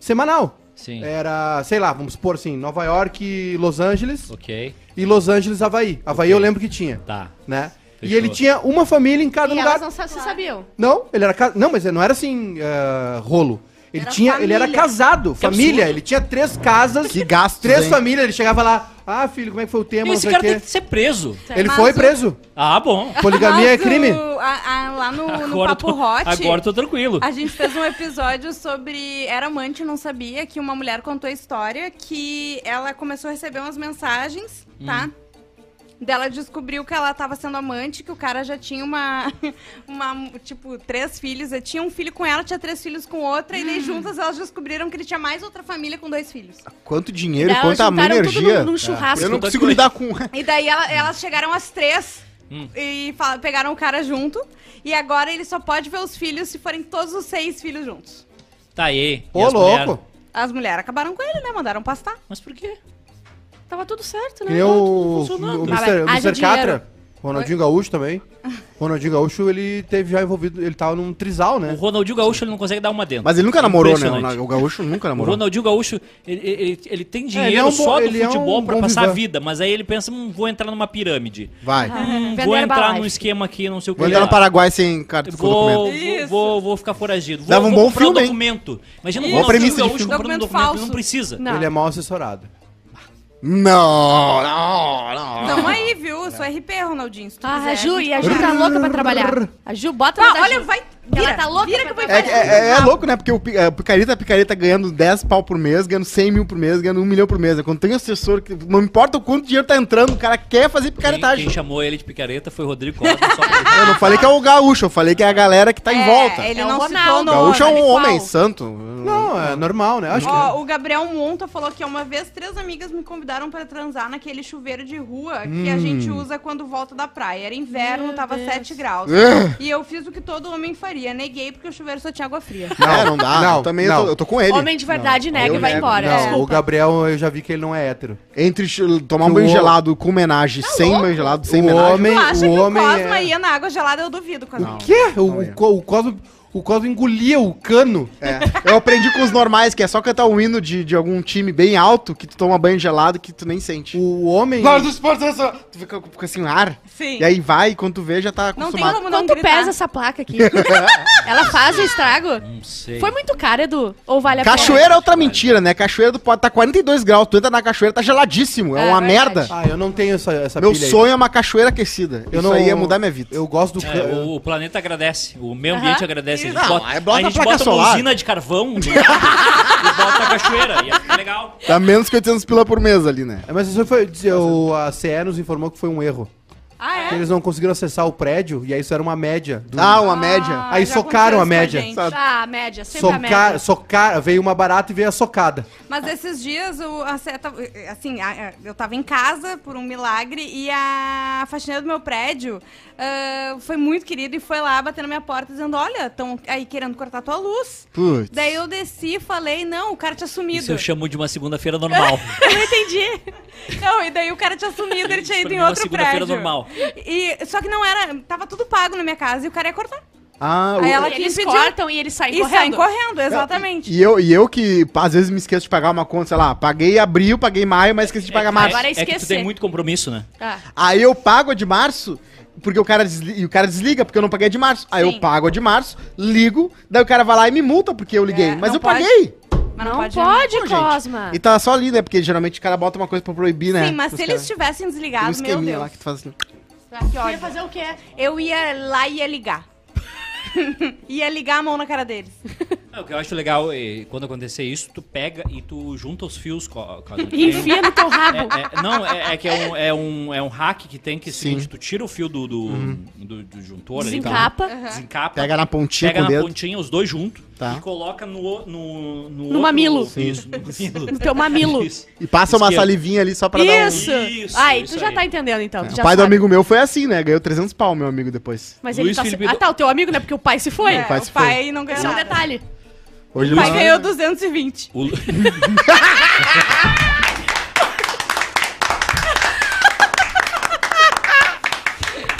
semanal.
Sim.
Era, sei lá, vamos supor assim, Nova York e Los Angeles
Ok.
e Los Angeles, Havaí. Havaí eu lembro que tinha,
Tá.
né? E ele tinha uma família em cada
E
lugar.
elas não sabiam.
Não, ele era não, mas não era assim eh, rolo. Ele
Era
tinha, ele era
família.
casado, família.
absurdo.
Ele tinha três casas,
Que gastos,
três
hein?
famílias. Ele chegava lá, ah filho, como é que foi o tema?
Esse cara
o
tem
quê.
que ser preso.
Ele
Mas
foi
o-
preso.
Ah, bom.
Poligamia é
Mas
crime.
o- a- a- lá no, no Papo
tô,
Hot,
agora eu tô tranquilo.
a gente fez um episódio sobre Era Amante Não Sabia, que uma mulher contou a história que ela começou a receber umas mensagens, tá? Dela descobriu que ela tava sendo amante, que o cara já tinha uma, uma tipo, três filhos. Ele tinha um filho com ela, tinha três filhos com outra, e daí juntas elas descobriram que ele tinha mais outra família com dois filhos.
Quanto dinheiro,
Daí
quanta
juntaram tudo
energia.
num, num churrasco.
Eu não consigo lidar com.
E daí ela- elas chegaram as três
Hum.
e fala- pegaram o cara junto. E agora ele só pode ver os filhos se forem todos os seis filhos juntos.
Tá aí. e
Ô,
as mulher?
louco.
As mulheres acabaram com ele, né? Mandaram pastar.
Mas por quê?
Tava tudo certo, né?
Que nem
Tava
o,
tudo
o
funcionando.
Mr. O
haja
Mr. Catra. Ronaldinho Gaúcho também. Ronaldinho Gaúcho, ele teve já envolvido, ele tava num trisal,
O
né?
Ronaldinho Gaúcho ele não consegue dar uma dentro.
Mas ele nunca namorou, né?
Impressionante.
O Gaúcho nunca
O
namorou.
Ronaldinho Gaúcho, ele, ele, ele tem
ele
dinheiro
é um bom-
só do
ele é
futebol
um
pra
bom
passar a
vivan.
vida, mas aí ele pensa, hum, vou entrar numa pirâmide.
Vai.
Hum,
Vender
vou entrar num esquema aqui, não sei o que.
Vou entrar no Paraguai sem carta com
Vou,
documento.
vou,
Isso.
vou, vou ficar foragido. Vou,
Dava um
vou
bom
comprar
filme,
um
hein?
documento. Imagina o
Boa
Ronaldinho
premissa de
Gaúcho
filme.
comprando um
Documento
documento,
falso.
não precisa.
Não.
Ele é mal assessorado.
Não, não, não.
Tamo aí, viu? Eu sou RP, Ronaldinho. Se tu
Ah,
quiser,
a Ju, e a Ju tá louca pra trabalhar. A Ju, bota na da
olha,
Ju.
vai.
Ela
Vira,
tá louca
vira
pra
que
É, é, é louco, né? Porque o é, picareta, picareta ganhando 10 pau por mês, ganhando 100 mil por mês, ganhando 1 milhão por mês. Quando tem assessor, que não importa o quanto dinheiro tá entrando, o cara quer fazer
Quem,
picaretagem.
quem chamou ele de picareta foi o Rodrigo Costa. pra-
Eu não falei que é o gaúcho, eu falei que é a galera que tá em
É,
volta.
Ele
É o
não citou nome.
Gaúcho é um
Qual?
homem santo.
Não, é normal, né? Acho
Ó, o Gabriel Monta falou que uma vez três amigas me convidaram pra transar naquele chuveiro de rua que a gente usa quando volta da praia. Era inverno,
Meu
tava
Deus.
7 graus.
É.
e eu fiz o que todo homem faria. Neguei porque o chuveiro só tinha água fria.
Não, é, não dá.
Não,
eu também
não.
Eu, tô, eu tô com ele.
Homem de verdade nega
eu
e vai
nego.
embora.
Não, o
Desculpa.
Gabriel, eu já vi que ele não é hétero.
Entre tomar um banho
o-
gelado com homenagem, sem
louco?
banho gelado, sem
O
homenagem.
homem-
tu acha
o
que
homem
o Cosma
é-
ia na água gelada? Eu duvido, Cosma.
O quê? O,
Não
o, o Cosmo, o Cosmo engolia o cano.
É. Eu aprendi com os normais, que é só cantar um hino de, de algum time bem alto, que tu toma banho gelado que tu nem sente.
O homem...
Glória do esporte, essa- tu fica, fica assim, ar.
Sim.
E aí vai, e quando tu vê, já tá
Não tem
acostumado.
como não
Quanto
gritar.
pesa essa placa aqui? Ela faz o estrago?
Não sei.
Foi muito caro, Edu? Ou vale a pena?
Cachoeira é outra mentira, né? Cachoeira tu pode estar 42 graus, tu entra na cachoeira, tá geladíssimo. É,
É
uma
verdade.
merda.
Ah, eu não tenho essa, essa
Meu
pilha aí.
sonho é uma cachoeira aquecida.
Eu
Isso
não-
aí ia mudar minha vida.
Eu gosto do...
É,
cano.
o, o planeta agradece, o meio ambiente agradece. A gente
Não,
bota,
aí bota
a gente
placa
bota uma
solar.
usina de carvão do lado e bota a cachoeira. Ia ficar legal.
Dá menos que 800 pila por mês ali, né?
É, Mas isso foi... o- A CE nos informou que foi um erro.
Ah,
Que
é?
eles não conseguiram acessar o prédio, e aí isso era uma média. do-
Ah, uma média.
Ah,
Aí
já
socaram
aconteceu
a
isso com
média.
gente.
Sabe?
Ah, a média, sempre a média.
socar, veio uma barata e veio a socada.
Mas esses dias, o, a seta, assim, a- a- eu tava em casa por um milagre e a faxineira do meu prédio ah, foi muito querida e foi lá bater na minha porta dizendo: Olha, estão aí querendo cortar tua luz.
Putz.
Daí eu desci e falei: Não, o cara tinha sumido.
Isso eu chamo de uma segunda-feira normal.
Eu não entendi. Não, e daí o cara tinha sumido, ele tinha
Isso
ido
pra
em
mim é uma
outro
segunda-feira
prédio.
normal.
E, só que não era. Tava tudo pago na minha casa e o cara ia cortar.
Ah,
Aí
o-
ela que
Eles
impediu.
cortam e eles saem
E
correndo.
saem correndo, exatamente.
E eu, e eu que às vezes me esqueço de pagar uma conta, sei lá, paguei abril, paguei maio, mas esqueci de pagar março.
Agora é
É que tu tem muito compromisso, né?
Ah,
Aí eu pago a de março, porque o cara, desli- e o cara desliga, porque eu não paguei a de março. Aí
Sim.
eu pago a de março, ligo, daí o cara vai lá e me multa porque eu liguei.
É,
mas eu
pode.
paguei.
Mas
não, pode,
Pô, gente.
Cosma.
E tá só ali, né? Porque geralmente o cara bota uma coisa pra proibir, né?
Sim, mas
Os
se eles tivessem
um
desligado, meu
esqueminha lá
Deus.
que tu faz assim.
Que
Ia fazer o quê?
Eu ia lá e ia ligar. ia ligar a mão na cara deles.
É, o que eu acho legal é quando acontecer isso, tu pega e tu junta os fios. Co co
E enfia no teu rabo.
É, é- não, é, é que é um, é, um, é um hack que tem que é
Sim.
seguinte, tu tira o fio do, do, do, do juntor ali,
Desencapa.
tá? desencapa,
Pega na pontinha
pega
com
na
dedo.
pontinha os dois juntos
Tá.
e coloca no no, no,
No mamilo.
Isso, no mamilo.
No teu mamilo.
Isso.
E passa uma
Esquerdo.
salivinha ali só pra
Isso.
um- Isso,
Ai,
isso
tu já
aí.
tá entendendo então. tu
dar
já
um... O pai do
sabe.
amigo meu foi assim, né? Ganhou 300 pau, meu amigo, depois.
Mas ele
Luiz
tá...
Felipe
Ah,
do-
tá, o teu amigo, né? Porque o pai se foi.
É,
pai
o pai não ganhou
Esse é um detalhe.
Hoje
O pai
ele-
ganhou 220.
O-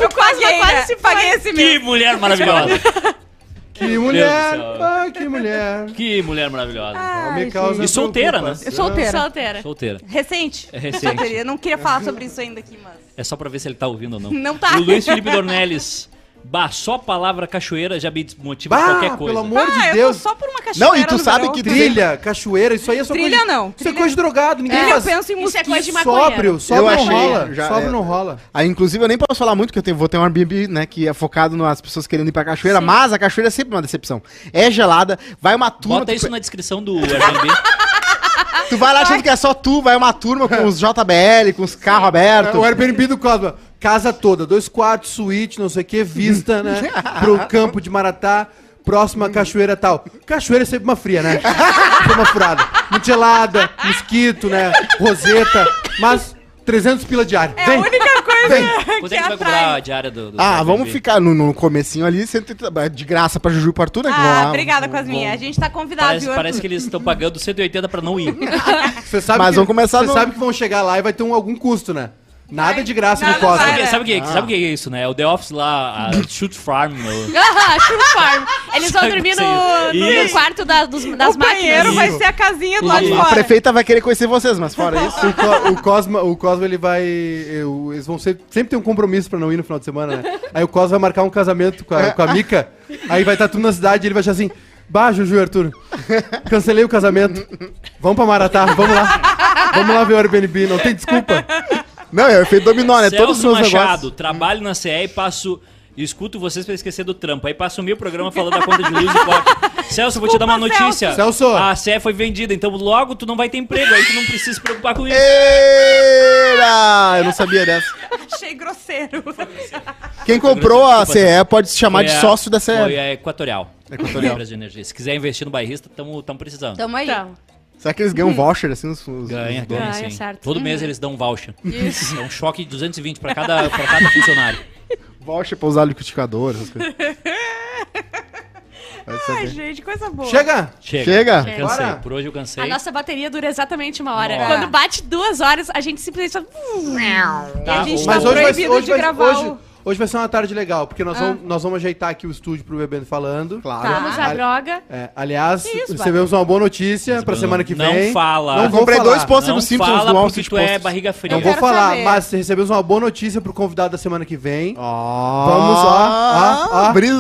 Eu paguei,
quase
né?
se foi.
Paguei esse
que
mês.
mulher maravilhosa!
Que mulher! Ah, que mulher!
que mulher maravilhosa!
Me causa
E solteira, né?
Solteira.
Solteira.
Solteira.
Recente.
É recente.
Solteira. Eu não queria falar sobre isso ainda aqui, mas...
É só pra ver se ele tá ouvindo ou não.
Não tá.
O Luiz Felipe Dornelles. Bah, só a palavra cachoeira já me desmotiva
Bah,
qualquer coisa.
pelo amor
Ah,
de
eu
Deus!
só por uma cachoeira
Não, e tu sabe
verão.
que
Trilha, cachoeira, isso aí é só
Trilha
coisa...
não,
Isso
trilha-
é coisa de drogado, ninguém
Trilha, eu
faz.
penso em
Isso é
mosquito.
coisa de maconheiro.
Sóbrio, sóbrio não
achei,
rola.
já
Sóbrio
é.
não rola.
Aí, inclusive, eu nem posso falar muito, que eu tenho, vou ter um Airbnb, né, que é focado nas pessoas querendo ir pra cachoeira,
Sim.
mas a cachoeira é sempre uma decepção. É gelada, vai uma turma...
Bota
tu
isso na descrição do Airbnb.
Tu vai lá achando que é só tu, vai uma turma com os JBL, com os carros abertos.
O Airbnb do Cosma. Casa toda, dois quartos, suíte, não sei o que, vista, né? Pro campo de Maratá, próxima cachoeira tal. Cachoeira é sempre uma fria, né? Sempre uma furada. Muito gelada, mosquito, né? Roseta. Mas 300 pila diária.
É a
Vem.
única coisa
Vem.
Quanto
que
é que vai cobrar a diária do, do
Ah,
Airbnb?
vamos ficar no, no comecinho ali, 130 de graça pra Juju e pra Arthur, né? que vão
Ah,
lá.
obrigada, Cosminha. A gente tá convidado,
Parece,
viu,
parece
Arthur?
que eles estão pagando 180 pra não ir.
Você sabe
Mas
que,
vamos começar
Você
no-
sabe que vão chegar lá e vai ter um, algum custo, né? Nada de graça
Nada vai.
Sabe, sabe o que, sabe o que é isso, né? O The Office lá, a Shoot Farm. o-
Ah, Shoe Farm. Eles vão dormir
que
no, no quarto da- dos- das
o banheiro
máquinas.
vai ser a casinha do lado de
A
fora.
prefeita vai querer conhecer vocês, mas fora isso.
O, Co- o Cosma, o Cosma, ele vai. eu- eles vão ser, sempre ter um compromisso pra não ir no final de semana, né? Aí o Cosma vai marcar um casamento com a, com a Mica. Aí vai estar tudo na cidade e ele vai achar assim. Bah, Juju e Arthur, cancelei o casamento. Vamos pra Maratá, vamos lá. Vamos lá ver o Airbnb, não tem desculpa.
Não, é o efeito dominó, né? Todos os
Celso
meus
Machado,
negócios.
trabalho na CE e passo. e Escuto vocês pra esquecer do trampo. Aí passo o meu programa falando da conta de luz e corte. Celso, eu vou te dar uma notícia.
Celso.
A CE foi vendida, então logo tu não vai ter emprego. Aí tu não precisa se preocupar com isso.
Eira! Eu não sabia dessa.
Achei grosseiro.
Quem comprou a CE pode se chamar
Foi
de
a-
sócio da
Foi
CE.
a Equatorial.
Equatorial.
Energia. Se quiser investir no bairrista, estamos precisando.
Tamo aí.
Então,
Será que eles ganham voucher assim? Os, os-
Ganha, ganha
Ganha,
sim.
certo.
Todo mês eles dão um voucher. Isso. É um choque de 220 pra cada, pra cada funcionário.
Voucher pra usar liquidificador, essas coisas. Vai
Ai,
saber.
gente, coisa boa.
Chega!
Chega.
Chega?
Eu Cansei.
Bora.
Por hoje eu cansei.
a nossa bateria dura exatamente uma hora.
Nossa.
Quando bate duas horas, a gente simplesmente só...
E a gente tá
Mas hoje vai,
proibido
hoje,
de
vai,
gravar
hoje,
o...
hoje vai ser uma tarde legal, porque nós, vamos, nós vamos ajeitar aqui o estúdio pro Bebendo Falando.
Claro.
Tá.
Vamos à droga.
É, aliás,
isso,
recebemos uma boa notícia pra
Não-
semana que
não
vem.
fala.
Não
Eu
vou
comprei
falar.
dois posters
Não
do Simpsons
fala
no
porque
Outfit
tu é barriga fria.
Não vou falar,
saber.
mas recebemos uma boa notícia pro convidado da semana que vem.
Ó,
Vamos, ó, ó,
não
Brito.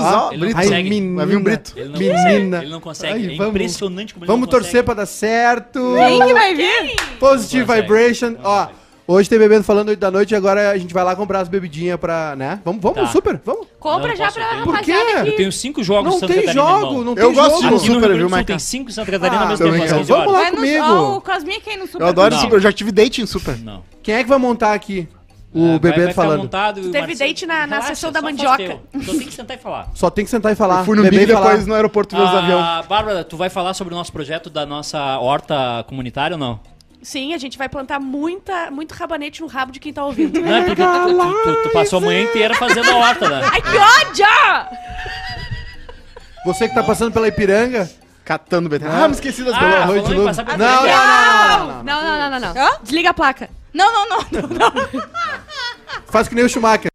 Ai, menina.
Vai vir um Brito.
Ele não
Menina.
consegue. Ele não consegue.
Ai,
é
vamos-
impressionante como ele
Vamos
não
torcer
consegue.
pra dar certo.
Quem que vai vir?
Positive. Vibration. Ó, hoje tem bebendo falando 8 da noite e agora a gente vai lá comprar as bebidinhas pra, né? Vamos, vamos,
Tá.
super, vamos.
Compra
Não,
já
posso,
pra
eu tenho-
Por quê?
rapaziada
Eu
aqui.
tenho cinco jogos
Não
Santa
tem
Catarina,
jogo, não
Eu
tem
gosto
jogo.
de
Aqui
Super,
no Rio Grande
viu,
Sul
Maica?
tem cinco em Santa Catarina ao
Ah,
mesmo
tô
tempo.
brincando.
às 11
Vamos lá
horas.
Vai no-
comigo.
Ó, o Cosminha quem no Super
Eu adoro
Não.
Super, eu já tive date em Super.
Não.
Quem é que vai montar aqui o
É, vai-
bebendo
vai ficar
falando?
montado e o
teve
Marcelo-
date na- na
Relaxa,
sessão da
só faz
mandioca.
teu. Só tem que sentar e falar.
Só tem que sentar e falar.
Eu fui no
beber
Big
e falar.
depois no aeroporto ver os aviões.
Ah, Bárbara, tu vai falar sobre o nosso projeto da nossa horta comunitária ou não?
Sim, a gente vai plantar muita, muito rabanete no rabo de quem tá ouvindo.
Não, é porque tu, tu- tu- tu passou a manhã inteira fazendo a horta, né?
Ai, que ódio!
Você que tá passando pela Ipiranga.
Catando BT. Ah, me esqueci das
Ah,
bolas.
noite
falando
de
em
novo.
passar pela
Não, não, não, não, não.
Não, não, não, não, não.
Hã?
Desliga a placa.
Não, não, não, não, não.
Faz que nem o Schumacher.